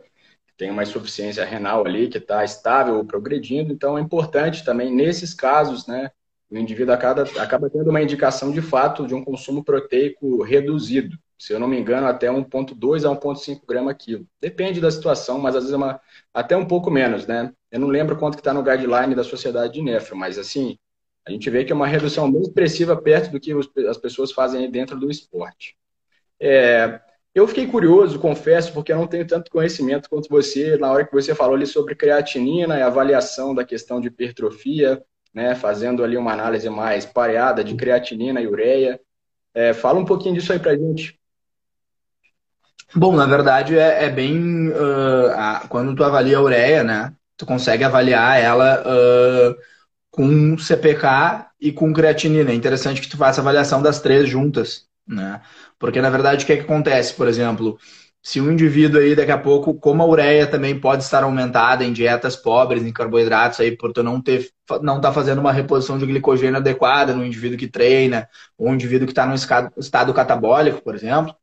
A: que tem uma insuficiência renal ali, que está estável ou progredindo. Então, é importante também, nesses casos, né? o indivíduo acaba, acaba tendo uma indicação de fato de um consumo proteico reduzido. Se eu não me engano, até 1,2 a 1,5 grama quilo. Depende da situação, mas às vezes é uma, até um pouco menos, né? Eu não lembro quanto que está no guideline da Sociedade de Nefro, mas assim, a gente vê que é uma redução bem expressiva perto do que as pessoas fazem dentro do esporte. É, eu fiquei curioso, confesso, porque eu não tenho tanto conhecimento quanto você na hora que você falou ali sobre creatinina e avaliação da questão de hipertrofia, né, fazendo ali uma análise mais pareada de creatinina e ureia. É, fala um pouquinho disso aí pra gente.
B: Bom, na verdade é, é bem uh, a, quando tu avalia a ureia, né? Tu consegue avaliar ela uh, com CPK e com creatinina. É interessante que tu faça avaliação das três juntas, né? Porque na verdade o que, é que acontece, por exemplo, se um indivíduo aí daqui a pouco, como a ureia também pode estar aumentada em dietas pobres em carboidratos aí por tu não ter não tá fazendo uma reposição de glicogênio adequada no indivíduo que treina, ou um indivíduo que está no estado catabólico, por exemplo,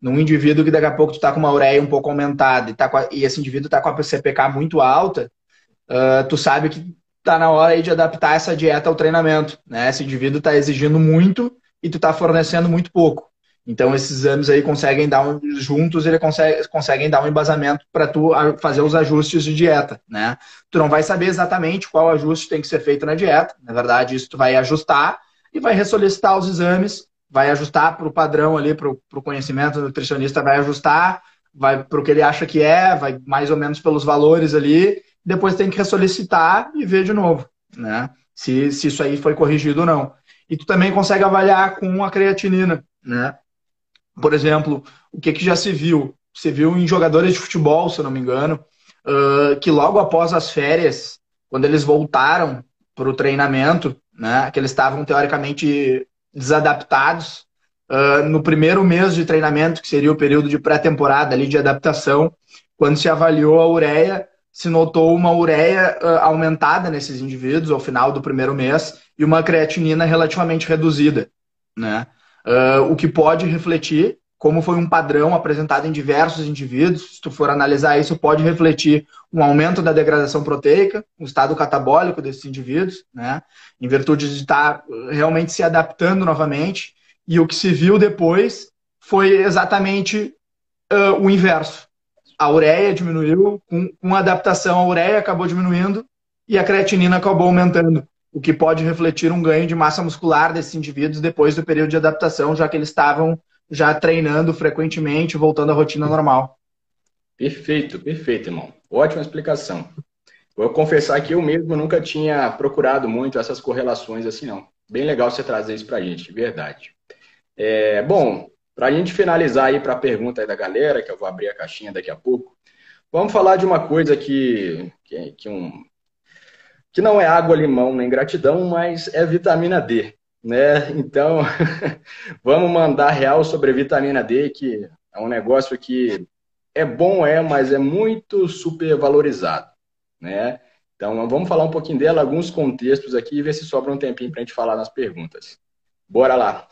B: num indivíduo que daqui a pouco tu tá com uma ureia um pouco aumentada e, tá a, e esse indivíduo tá com a CPK muito alta, uh, tu sabe que tá na hora aí de adaptar essa dieta ao treinamento, né? Esse indivíduo está exigindo muito e tu tá fornecendo muito pouco. Então, esses exames aí conseguem dar um, juntos, ele consegue, conseguem dar um embasamento para tu fazer os ajustes de dieta, né? Tu não vai saber exatamente qual ajuste tem que ser feito na dieta. Na verdade, isso tu vai ajustar e vai ressolicitar os exames, vai ajustar para o padrão ali, para o conhecimento do nutricionista, vai ajustar, vai para o que ele acha que é, vai mais ou menos pelos valores ali, depois tem que ressolicitar e ver de novo, né? Se, se isso aí foi corrigido ou não. E tu também consegue avaliar com a creatinina, né? Por exemplo, o que, que já se viu? Se viu em jogadores de futebol, se eu não me engano, uh, que logo após as férias, quando eles voltaram para o treinamento, né, que eles estavam teoricamente desadaptados, uh, no primeiro mês de treinamento, que seria o período de pré-temporada ali de adaptação, quando se avaliou a ureia, se notou uma ureia aumentada nesses indivíduos ao final do primeiro mês e uma creatinina relativamente reduzida, né? Uh, o que pode refletir, como foi um padrão apresentado em diversos indivíduos, se tu for analisar isso, pode refletir um aumento da degradação proteica, um estado catabólico desses indivíduos, né? em virtude de estar realmente se adaptando novamente. E o que se viu depois foi exatamente uh, o inverso. A ureia diminuiu, com, com adaptação, a ureia acabou diminuindo e a creatinina acabou aumentando o que pode refletir um ganho de massa muscular desses indivíduos depois do período de adaptação, já que eles estavam já treinando frequentemente, voltando à rotina normal.
A: Perfeito, perfeito, irmão. Ótima explicação. Vou confessar que eu mesmo nunca tinha procurado muito essas correlações assim, não. Bem legal você trazer isso para a gente, de verdade. É, bom, para a gente finalizar aí para a pergunta da galera, que eu vou abrir a caixinha daqui a pouco, vamos falar de uma coisa que, que, que um, que não é água, limão nem gratidão, mas é vitamina D. Né? Então, [LAUGHS] vamos mandar real sobre vitamina D, que é um negócio que é bom, é, mas é muito supervalorizado. Né? Então, vamos falar um pouquinho dela, alguns contextos aqui e ver se sobra um tempinho para a gente falar nas perguntas. Bora lá!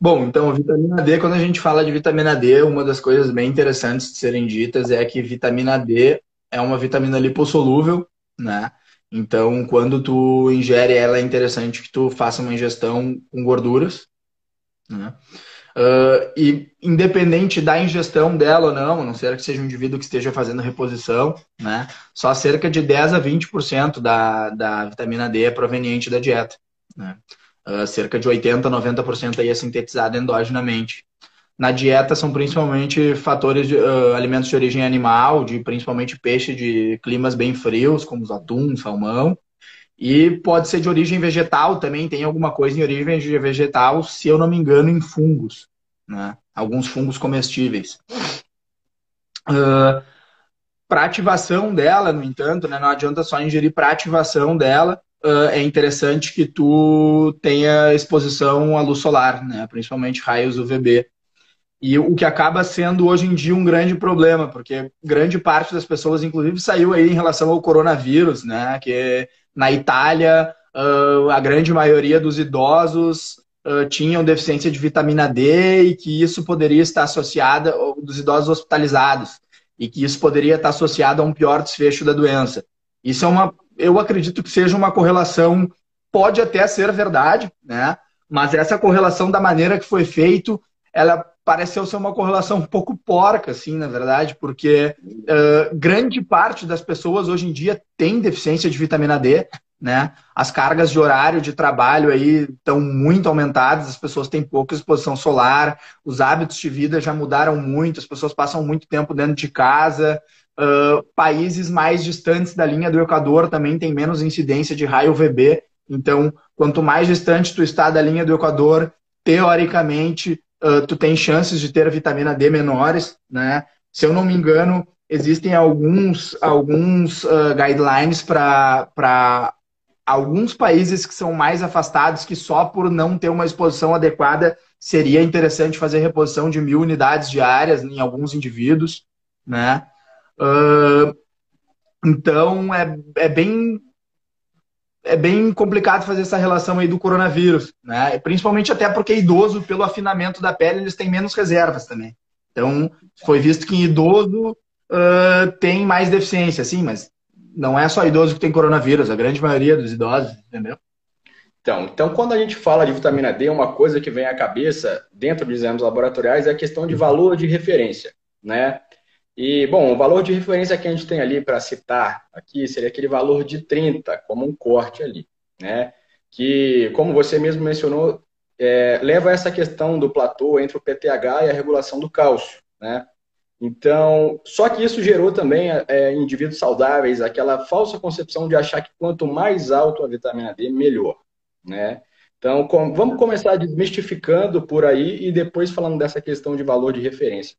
B: Bom, então, vitamina D, quando a gente fala de vitamina D, uma das coisas bem interessantes de serem ditas é que vitamina D é uma vitamina lipossolúvel né? Então, quando tu ingere ela, é interessante que tu faça uma ingestão com gorduras, né? Uh, e independente da ingestão dela ou não, a não ser que seja um indivíduo que esteja fazendo reposição, né? Só cerca de 10 a 20% da, da vitamina D é proveniente da dieta. Né? Uh, cerca de 80 a 90% aí é sintetizada endogenamente. Na dieta são principalmente fatores de uh, alimentos de origem animal, de principalmente peixe de climas bem frios, como os atum, salmão. E pode ser de origem vegetal também, tem alguma coisa em origem vegetal, se eu não me engano, em fungos. Né? Alguns fungos comestíveis. Uh, para ativação dela, no entanto, né, não adianta só ingerir para ativação dela, uh, é interessante que tu tenha exposição à luz solar, né, principalmente raios UVB. E o que acaba sendo hoje em dia um grande problema, porque grande parte das pessoas, inclusive, saiu aí em relação ao coronavírus, né? Que na Itália, uh, a grande maioria dos idosos uh, tinham deficiência de vitamina D e que isso poderia estar associada, dos idosos hospitalizados, e que isso poderia estar associado a um pior desfecho da doença. Isso é uma, eu acredito que seja uma correlação pode até ser verdade, né? Mas essa correlação da maneira que foi feito, ela pareceu ser uma correlação um pouco porca, assim, na verdade, porque uh, grande parte das pessoas hoje em dia tem deficiência de vitamina D, né? As cargas de horário de trabalho aí estão muito aumentadas, as pessoas têm pouca exposição solar, os hábitos de vida já mudaram muito, as pessoas passam muito tempo dentro de casa. Uh, países mais distantes da linha do Equador também têm menos incidência de raio UVB. Então, quanto mais distante tu está da linha do Equador, teoricamente, uh, tu tem chances de ter vitamina D menores, né? Se eu não me engano, existem alguns, alguns uh, guidelines para alguns países que são mais afastados, que só por não ter uma exposição adequada seria interessante fazer reposição de mil unidades diárias em alguns indivíduos, né? Uh, então é, é bem é bem complicado fazer essa relação aí do coronavírus, né? Principalmente até porque idoso, pelo afinamento da pele, eles têm menos reservas também. Então, foi visto que em idoso uh, tem mais deficiência, sim, mas não é só idoso que tem coronavírus, a grande maioria dos idosos, entendeu?
A: Então, então, quando a gente fala de vitamina D, uma coisa que vem à cabeça dentro dos exames laboratoriais é a questão de valor de referência, né? E, bom, o valor de referência que a gente tem ali para citar aqui seria aquele valor de 30, como um corte ali, né? Que, como você mesmo mencionou, é, leva a essa questão do platô entre o PTH e a regulação do cálcio, né? Então, só que isso gerou também é, indivíduos saudáveis aquela falsa concepção de achar que quanto mais alto a vitamina D, melhor, né? Então, com, vamos começar desmistificando por aí e depois falando dessa questão de valor de referência.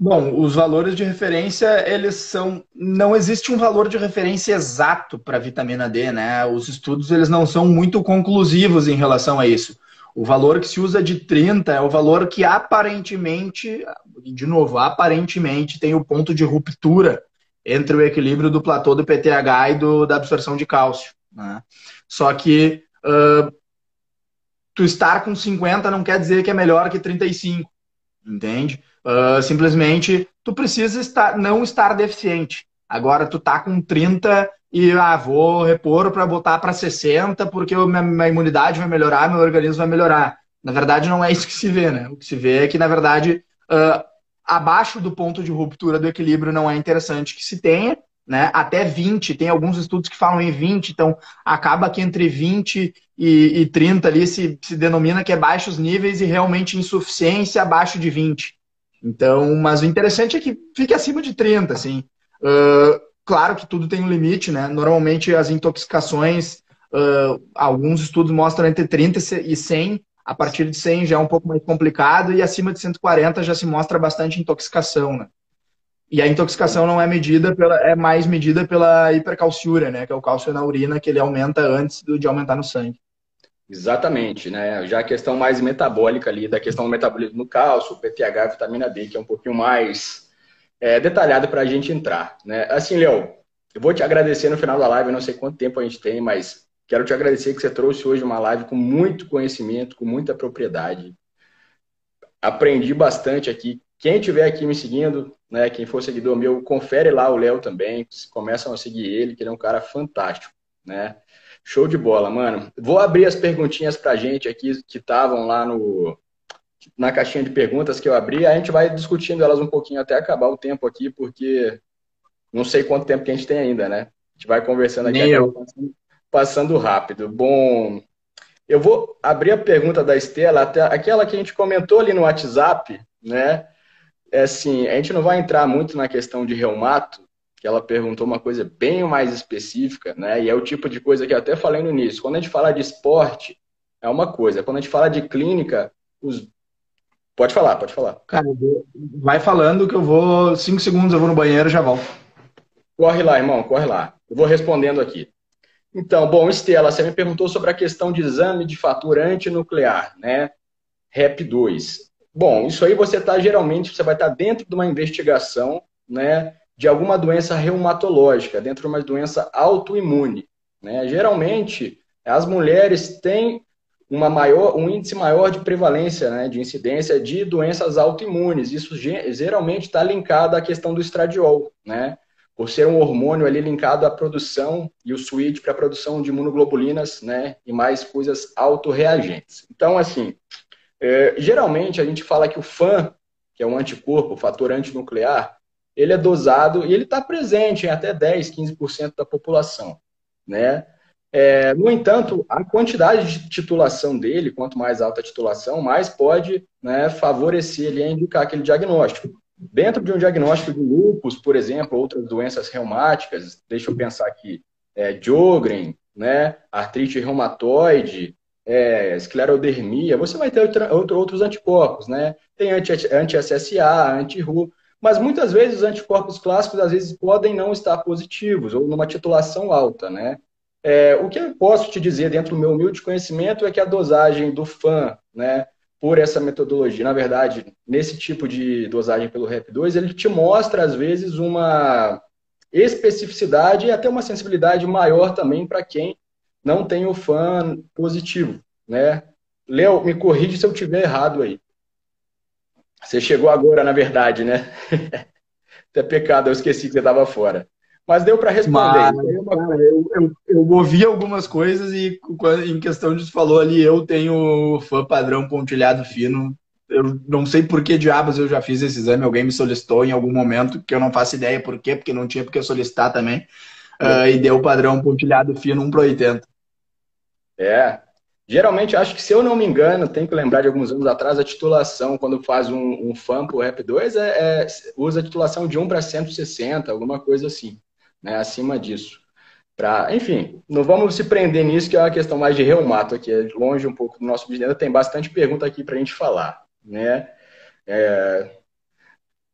B: Bom, os valores de referência, eles são. Não existe um valor de referência exato para vitamina D, né? Os estudos eles não são muito conclusivos em relação a isso. O valor que se usa de 30 é o valor que aparentemente, de novo, aparentemente tem o ponto de ruptura entre o equilíbrio do platô do PTH e do, da absorção de cálcio. Né? Só que uh, tu estar com 50 não quer dizer que é melhor que 35, entende? Uh, simplesmente tu precisa estar, não estar deficiente. Agora tu tá com 30 e ah, vou repor para botar para 60 porque minha, minha, imunidade vai melhorar, meu organismo vai melhorar. Na verdade, não é isso que se vê, né? O que se vê é que, na verdade, uh, abaixo do ponto de ruptura do equilíbrio não é interessante que se tenha, né? Até 20, tem alguns estudos que falam em 20, então acaba que entre 20 e, e 30 ali se, se denomina que é baixos níveis e realmente insuficiência abaixo de 20. Então, mas o interessante é que fique acima de 30, assim. Uh, Claro que tudo tem um limite, né? Normalmente as intoxicações, uh, alguns estudos mostram entre 30 e 100. A partir de 100 já é um pouco mais complicado e acima de 140 já se mostra bastante intoxicação, né? E a intoxicação não é medida pela, é mais medida pela hipercalciúria, né? Que é o cálcio na urina que ele aumenta antes de aumentar no sangue.
A: Exatamente, né? Já a questão mais metabólica ali, da questão do metabolismo no cálcio, PTH, vitamina D, que é um pouquinho mais é, detalhado para a gente entrar. Né? Assim, Léo, eu vou te agradecer no final da live, não sei quanto tempo a gente tem, mas quero te agradecer que você trouxe hoje uma live com muito conhecimento, com muita propriedade. Aprendi bastante aqui. Quem estiver aqui me seguindo, né, quem for seguidor meu, confere lá o Léo também, começam a seguir ele, que ele é um cara fantástico, né? Show de bola, mano. Vou abrir as perguntinhas pra gente aqui que estavam lá no, na caixinha de perguntas que eu abri, a gente vai discutindo elas um pouquinho até acabar o tempo aqui, porque não sei quanto tempo que a gente tem ainda, né? A gente vai conversando aqui, passando, passando rápido. Bom, eu vou abrir a pergunta da Estela, até aquela que a gente comentou ali no WhatsApp, né? É assim, a gente não vai entrar muito na questão de reumato, que ela perguntou uma coisa bem mais específica, né? E é o tipo de coisa que eu até falei no início. Quando a gente fala de esporte, é uma coisa. Quando a gente fala de clínica, os Pode falar, pode falar.
B: Cara, vai falando que eu vou. Cinco segundos eu vou no banheiro e já volto.
A: Corre lá, irmão, corre lá. Eu vou respondendo aqui. Então, bom, Estela, você me perguntou sobre a questão de exame de fator antinuclear, né? REP2. Bom, isso aí você está geralmente, você vai estar tá dentro de uma investigação, né? De alguma doença reumatológica, dentro de uma doença autoimune. Né? Geralmente, as mulheres têm uma maior, um índice maior de prevalência, né, de incidência de doenças autoimunes. Isso geralmente está linkado à questão do estradiol, né? por ser um hormônio ali linkado à produção e o switch para a produção de imunoglobulinas, né, e mais coisas autorreagentes. Então, assim, é, geralmente a gente fala que o FAN, que é um anticorpo, o fator antinuclear, ele é dosado e ele está presente em até 10, 15% da população, né? É, no entanto, a quantidade de titulação dele, quanto mais alta a titulação, mais pode né, favorecer ele a indicar aquele diagnóstico. Dentro de um diagnóstico de lúpus, por exemplo, outras doenças reumáticas, deixa eu pensar aqui, é, Jogren, né, artrite reumatoide, é, esclerodermia, você vai ter outra, outros anticorpos, né? Tem anti-SSA, anti-RU, mas muitas vezes os anticorpos clássicos às vezes podem não estar positivos ou numa titulação alta, né? É, o que eu posso te dizer dentro do meu humilde conhecimento é que a dosagem do FAN, né, por essa metodologia, na verdade, nesse tipo de dosagem pelo REP2, ele te mostra, às vezes, uma especificidade e até uma sensibilidade maior também para quem não tem o FAN positivo, né? Léo, me corrige se eu tiver errado aí. Você chegou agora, na verdade, né? [LAUGHS] Até pecado, eu esqueci que você estava fora. Mas deu para responder. Mas,
B: eu, eu, eu, ouvi algumas coisas e em questão de falou ali, eu tenho fã padrão pontilhado fino. Eu não sei por que diabos eu já fiz esse exame. Alguém me solicitou em algum momento, que eu não faço ideia por quê, porque não tinha porque solicitar também. Uh, e deu o padrão pontilhado fino 1 para 80.
A: É. Geralmente, acho que se eu não me engano, tem que lembrar de alguns anos atrás, a titulação, quando faz um, um FAM o Rap 2, é, é, usa a titulação de 1 para 160, alguma coisa assim né, acima disso. Pra, enfim, não vamos se prender nisso, que é uma questão mais de reumato aqui, é longe um pouco do nosso vídeo. Tem bastante pergunta aqui para a gente falar. Né? É...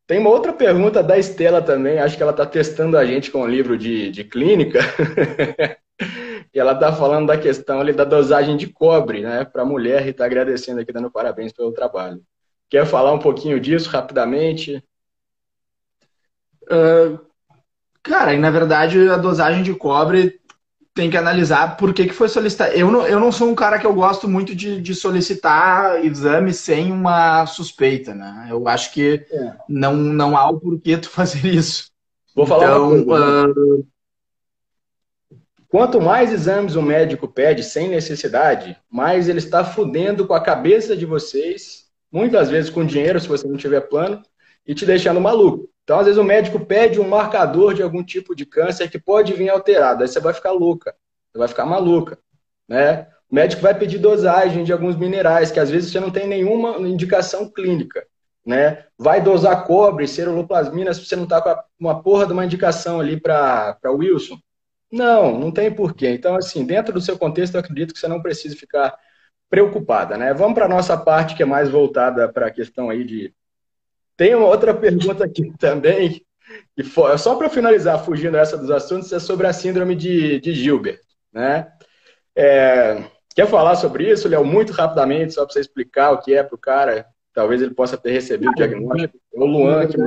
A: Tem uma outra pergunta da Estela também, acho que ela está testando a gente com um livro de, de clínica. [LAUGHS] e ela está falando da questão ali da dosagem de cobre né, para a mulher e está agradecendo aqui, dando parabéns pelo trabalho. Quer falar um pouquinho disso rapidamente?
B: Uh, Cara, e na verdade a dosagem de cobre tem que analisar por que, que foi solicitado. Eu não, eu não sou um cara que eu gosto muito de, de solicitar exame sem uma suspeita, né? Eu acho que é. não, não há o porquê tu [LAUGHS] fazer isso.
A: Vou falar então, uma coisa. Uh... Quanto mais exames o médico pede sem necessidade, mais ele está fudendo com a cabeça de vocês, muitas vezes com dinheiro, se você não tiver plano, e te deixando maluco. Então, às vezes, o médico pede um marcador de algum tipo de câncer que pode vir alterado. Aí você vai ficar louca, você vai ficar maluca. Né? O médico vai pedir dosagem de alguns minerais, que às vezes você não tem nenhuma indicação clínica. Né? Vai dosar cobre, ceruloplasmina, se você não está com uma porra de uma indicação ali para Wilson. Não, não tem porquê. Então, assim, dentro do seu contexto, eu acredito que você não precisa ficar preocupada, né? Vamos para a nossa parte que é mais voltada para a questão aí de tem uma outra pergunta aqui [LAUGHS] também, e for, só para finalizar, fugindo essa dos assuntos, é sobre a síndrome de, de Gilbert. Né? É, quer falar sobre isso, Léo, muito rapidamente, só para você explicar o que é para o cara? Talvez ele possa ter recebido o diagnóstico. O Luan, que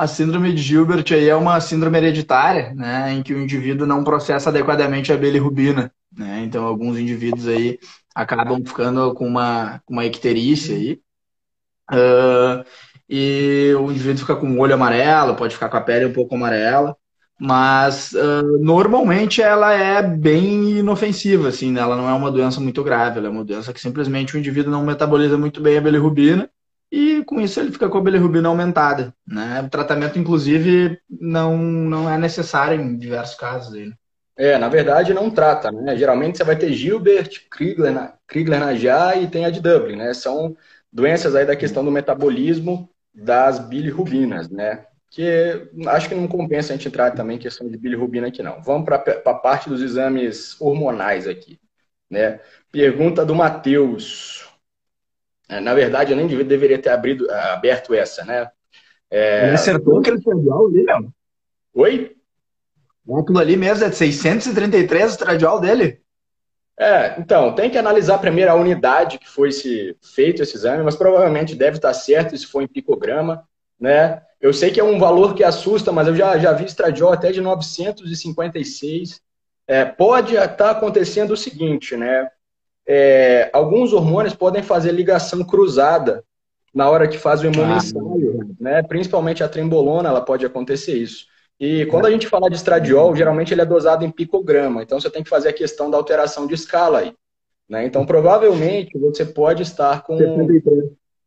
B: a síndrome de Gilbert aí é uma síndrome hereditária, né, em que o indivíduo não processa adequadamente a bilirrubina, né? Então alguns indivíduos aí acabam ficando com uma, uma icterícia aí, Uh, e o indivíduo fica com o olho amarelo, pode ficar com a pele um pouco amarela, mas uh, normalmente ela é bem inofensiva, assim, né? ela não é uma doença muito grave, ela é uma doença que simplesmente o indivíduo não metaboliza muito bem a bilirrubina e com isso ele fica com a bilirrubina aumentada, né? O tratamento, inclusive, não, não é necessário em diversos casos. Aí, né?
A: É, na verdade não trata, né? Geralmente você vai ter Gilbert, Krigler, Krigler Najjar e tem a de Dublin, né? São doenças aí da questão do metabolismo das bilirrubinas, né? Que acho que não compensa a gente entrar também em questão de bilirrubina aqui, não. Vamos para a parte dos exames hormonais aqui, né? Pergunta do Matheus. É, na verdade, eu nem deveria ter abrido, aberto essa, né?
B: É... Ele acertou aquele estradiol ali, Léo?
A: Oi?
B: Aquilo ali mesmo é de 633 o estradiol dele?
A: É, então, tem que analisar primeiro a unidade que foi esse, feito esse exame, mas provavelmente deve estar certo se for em picograma, né? Eu sei que é um valor que assusta, mas eu já, já vi estradiol até de 956. É, pode estar acontecendo o seguinte, né? É, alguns hormônios podem fazer ligação cruzada na hora que faz o imunoensaio, ah, né? Principalmente a trembolona, ela pode acontecer isso. E quando a gente fala de estradiol, geralmente ele é dosado em picograma, então você tem que fazer a questão da alteração de escala aí. Né? Então, provavelmente, você pode estar com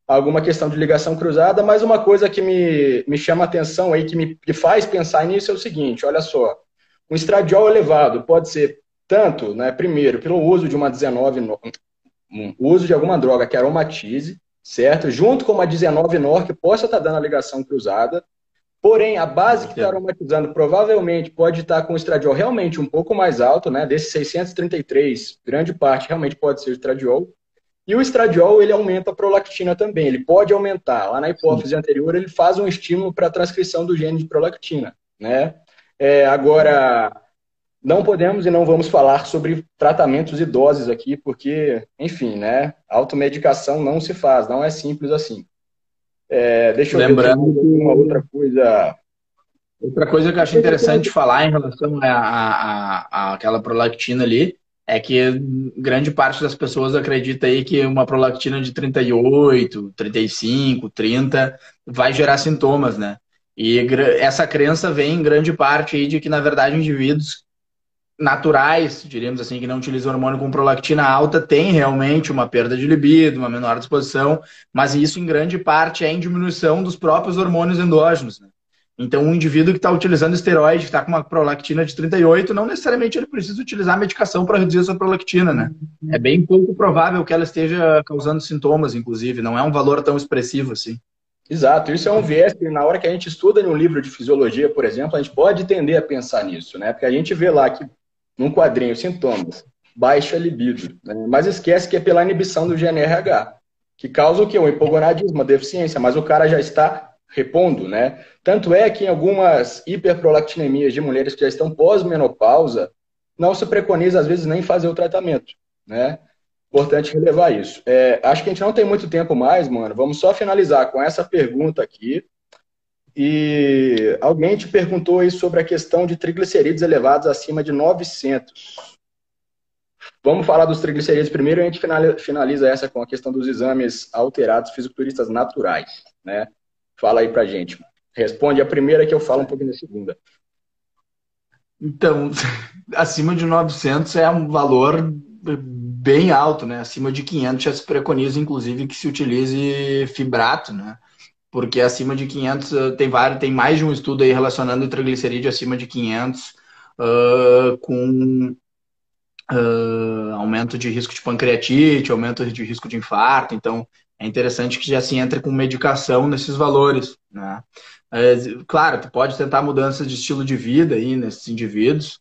A: alguma questão de ligação cruzada, mas uma coisa que me, me chama atenção aí, que me que faz pensar nisso é o seguinte, olha só, um estradiol elevado pode ser tanto, né, primeiro, pelo uso de uma 19, um uso de alguma droga que aromatize, certo? Junto com uma 19-nor que possa estar dando a ligação cruzada, Porém, a base que está aromatizando provavelmente pode estar com o estradiol realmente um pouco mais alto, né? Desses 633, grande parte realmente pode ser o estradiol. E o estradiol, ele aumenta a prolactina também. Ele pode aumentar. Lá na hipófise Sim. anterior, ele faz um estímulo para a transcrição do gene de prolactina, né? É, agora, não podemos e não vamos falar sobre tratamentos e doses aqui, porque, enfim, né? Automedicação não se faz, não é simples assim. É, deixa eu
B: Lembrando
A: ver uma outra coisa.
B: Outra coisa que eu acho interessante falar em relação a, a, a, aquela prolactina ali é que grande parte das pessoas acredita aí que uma prolactina de 38, 35, 30 vai gerar sintomas, né? E essa crença vem em grande parte aí de que, na verdade, indivíduos naturais, diríamos assim, que não utilizam hormônio com prolactina alta, tem realmente uma perda de libido, uma menor disposição, mas isso em grande parte é em diminuição dos próprios hormônios endógenos. Né? Então, um indivíduo que está utilizando esteroide, que está com uma prolactina de 38, não necessariamente ele precisa utilizar medicação para reduzir sua prolactina, né? É bem pouco provável que ela esteja causando sintomas, inclusive, não é um valor tão expressivo assim.
A: Exato, isso é um viés que na hora que a gente estuda em um livro de fisiologia, por exemplo, a gente pode tender a pensar nisso, né? Porque a gente vê lá que num quadrinho sintomas, baixa libido, né? mas esquece que é pela inibição do GNRH, que causa o quê? Um hipogonadismo, uma deficiência, mas o cara já está repondo, né? Tanto é que em algumas hiperprolactinemias de mulheres que já estão pós-menopausa, não se preconiza, às vezes, nem fazer o tratamento, né? Importante relevar isso. É, acho que a gente não tem muito tempo mais, mano. Vamos só finalizar com essa pergunta aqui. E alguém te perguntou aí sobre a questão de triglicerídeos elevados acima de 900. Vamos falar dos triglicerídeos primeiro e a gente finaliza essa com a questão dos exames alterados fisiculturistas naturais, né? Fala aí pra gente. Responde a primeira que eu falo um pouquinho da segunda.
B: Então, [LAUGHS] acima de 900 é um valor bem alto, né? Acima de 500 já se preconiza, inclusive, que se utilize fibrato, né? Porque acima de 500 eh, tem vários, tem mais de um estudo aí relacionando o triglicerídeo acima de 500 uh, com uh, aumento de risco de pancreatite, aumento de risco de infarto. Então, é interessante que já se entre com medicação nesses valores, né? Claro, tu pode tentar mudanças de estilo de vida aí nesses indivíduos,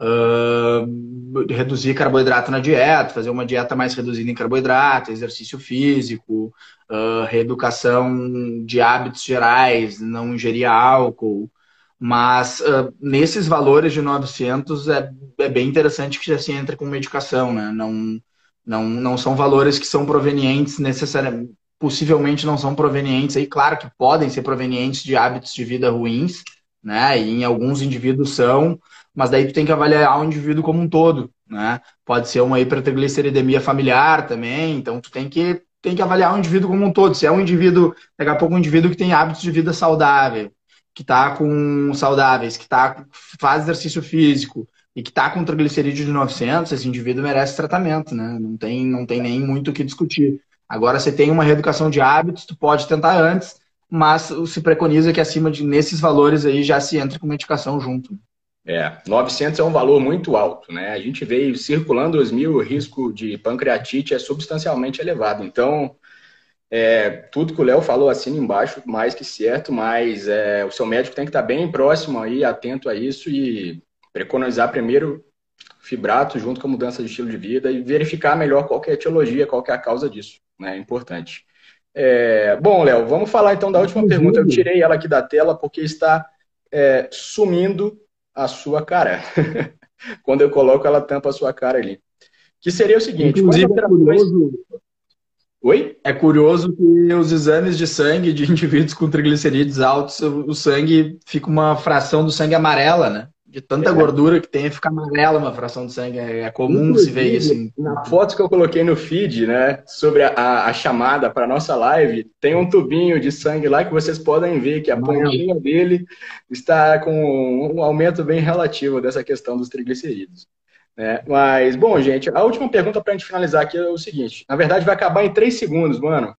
B: uh, reduzir carboidrato na dieta, fazer uma dieta mais reduzida em carboidrato, exercício físico, uh, reeducação de hábitos gerais, não ingerir álcool. Mas uh, nesses valores de 900 é, é bem interessante que já se entre com medicação, né? Não, não, não são valores que são provenientes necessariamente, possivelmente não são provenientes, aí claro que podem ser provenientes de hábitos de vida ruins, né? E em alguns indivíduos são, mas daí tu tem que avaliar o indivíduo como um todo, né? Pode ser uma hipertrigliceridemia familiar também, então tu tem que, tem que avaliar o indivíduo como um todo. Se é um indivíduo, daqui a pouco um indivíduo que tem hábitos de vida saudável, que está com saudáveis, que tá, faz exercício físico e que está com triglicerídeo de 900, esse indivíduo merece tratamento, né? Não tem, não tem nem muito o que discutir. Agora, se tem uma reeducação de hábitos, tu pode tentar antes, mas se preconiza que acima de nesses valores aí já se entre com medicação junto.
A: É, 900 é um valor muito alto, né? A gente veio circulando os mil, o risco de pancreatite é substancialmente elevado. Então, é, tudo que o Léo falou assim embaixo, mais que certo, mas é, o seu médico tem que estar bem próximo aí, atento a isso e preconizar primeiro fibrato junto com a mudança de estilo de vida e verificar melhor qual é a etiologia, qual é a causa disso, né? É importante. É, bom, Léo, vamos falar então da última pergunta. Eu tirei ela aqui da tela porque está é, sumindo a sua cara. [LAUGHS] Quando eu coloco, ela tampa a sua cara ali. Que seria o seguinte:
B: Inclusive, é curioso, Oi? É curioso que os exames de sangue de [LAUGHS] indivíduos com triglicerídeos altos, o sangue fica uma fração do sangue amarela, né? De tanta gordura que tem, fica amarela uma fração de sangue. É, é comum se ver isso.
A: Na foto que eu coloquei no feed, né, sobre a, a chamada para nossa live, tem um tubinho de sangue lá que vocês podem ver que a pontinha dele está com um aumento bem relativo dessa questão dos triglicerídeos. Né? Mas, bom, gente, a última pergunta para a gente finalizar aqui é o seguinte: na verdade, vai acabar em três segundos, mano.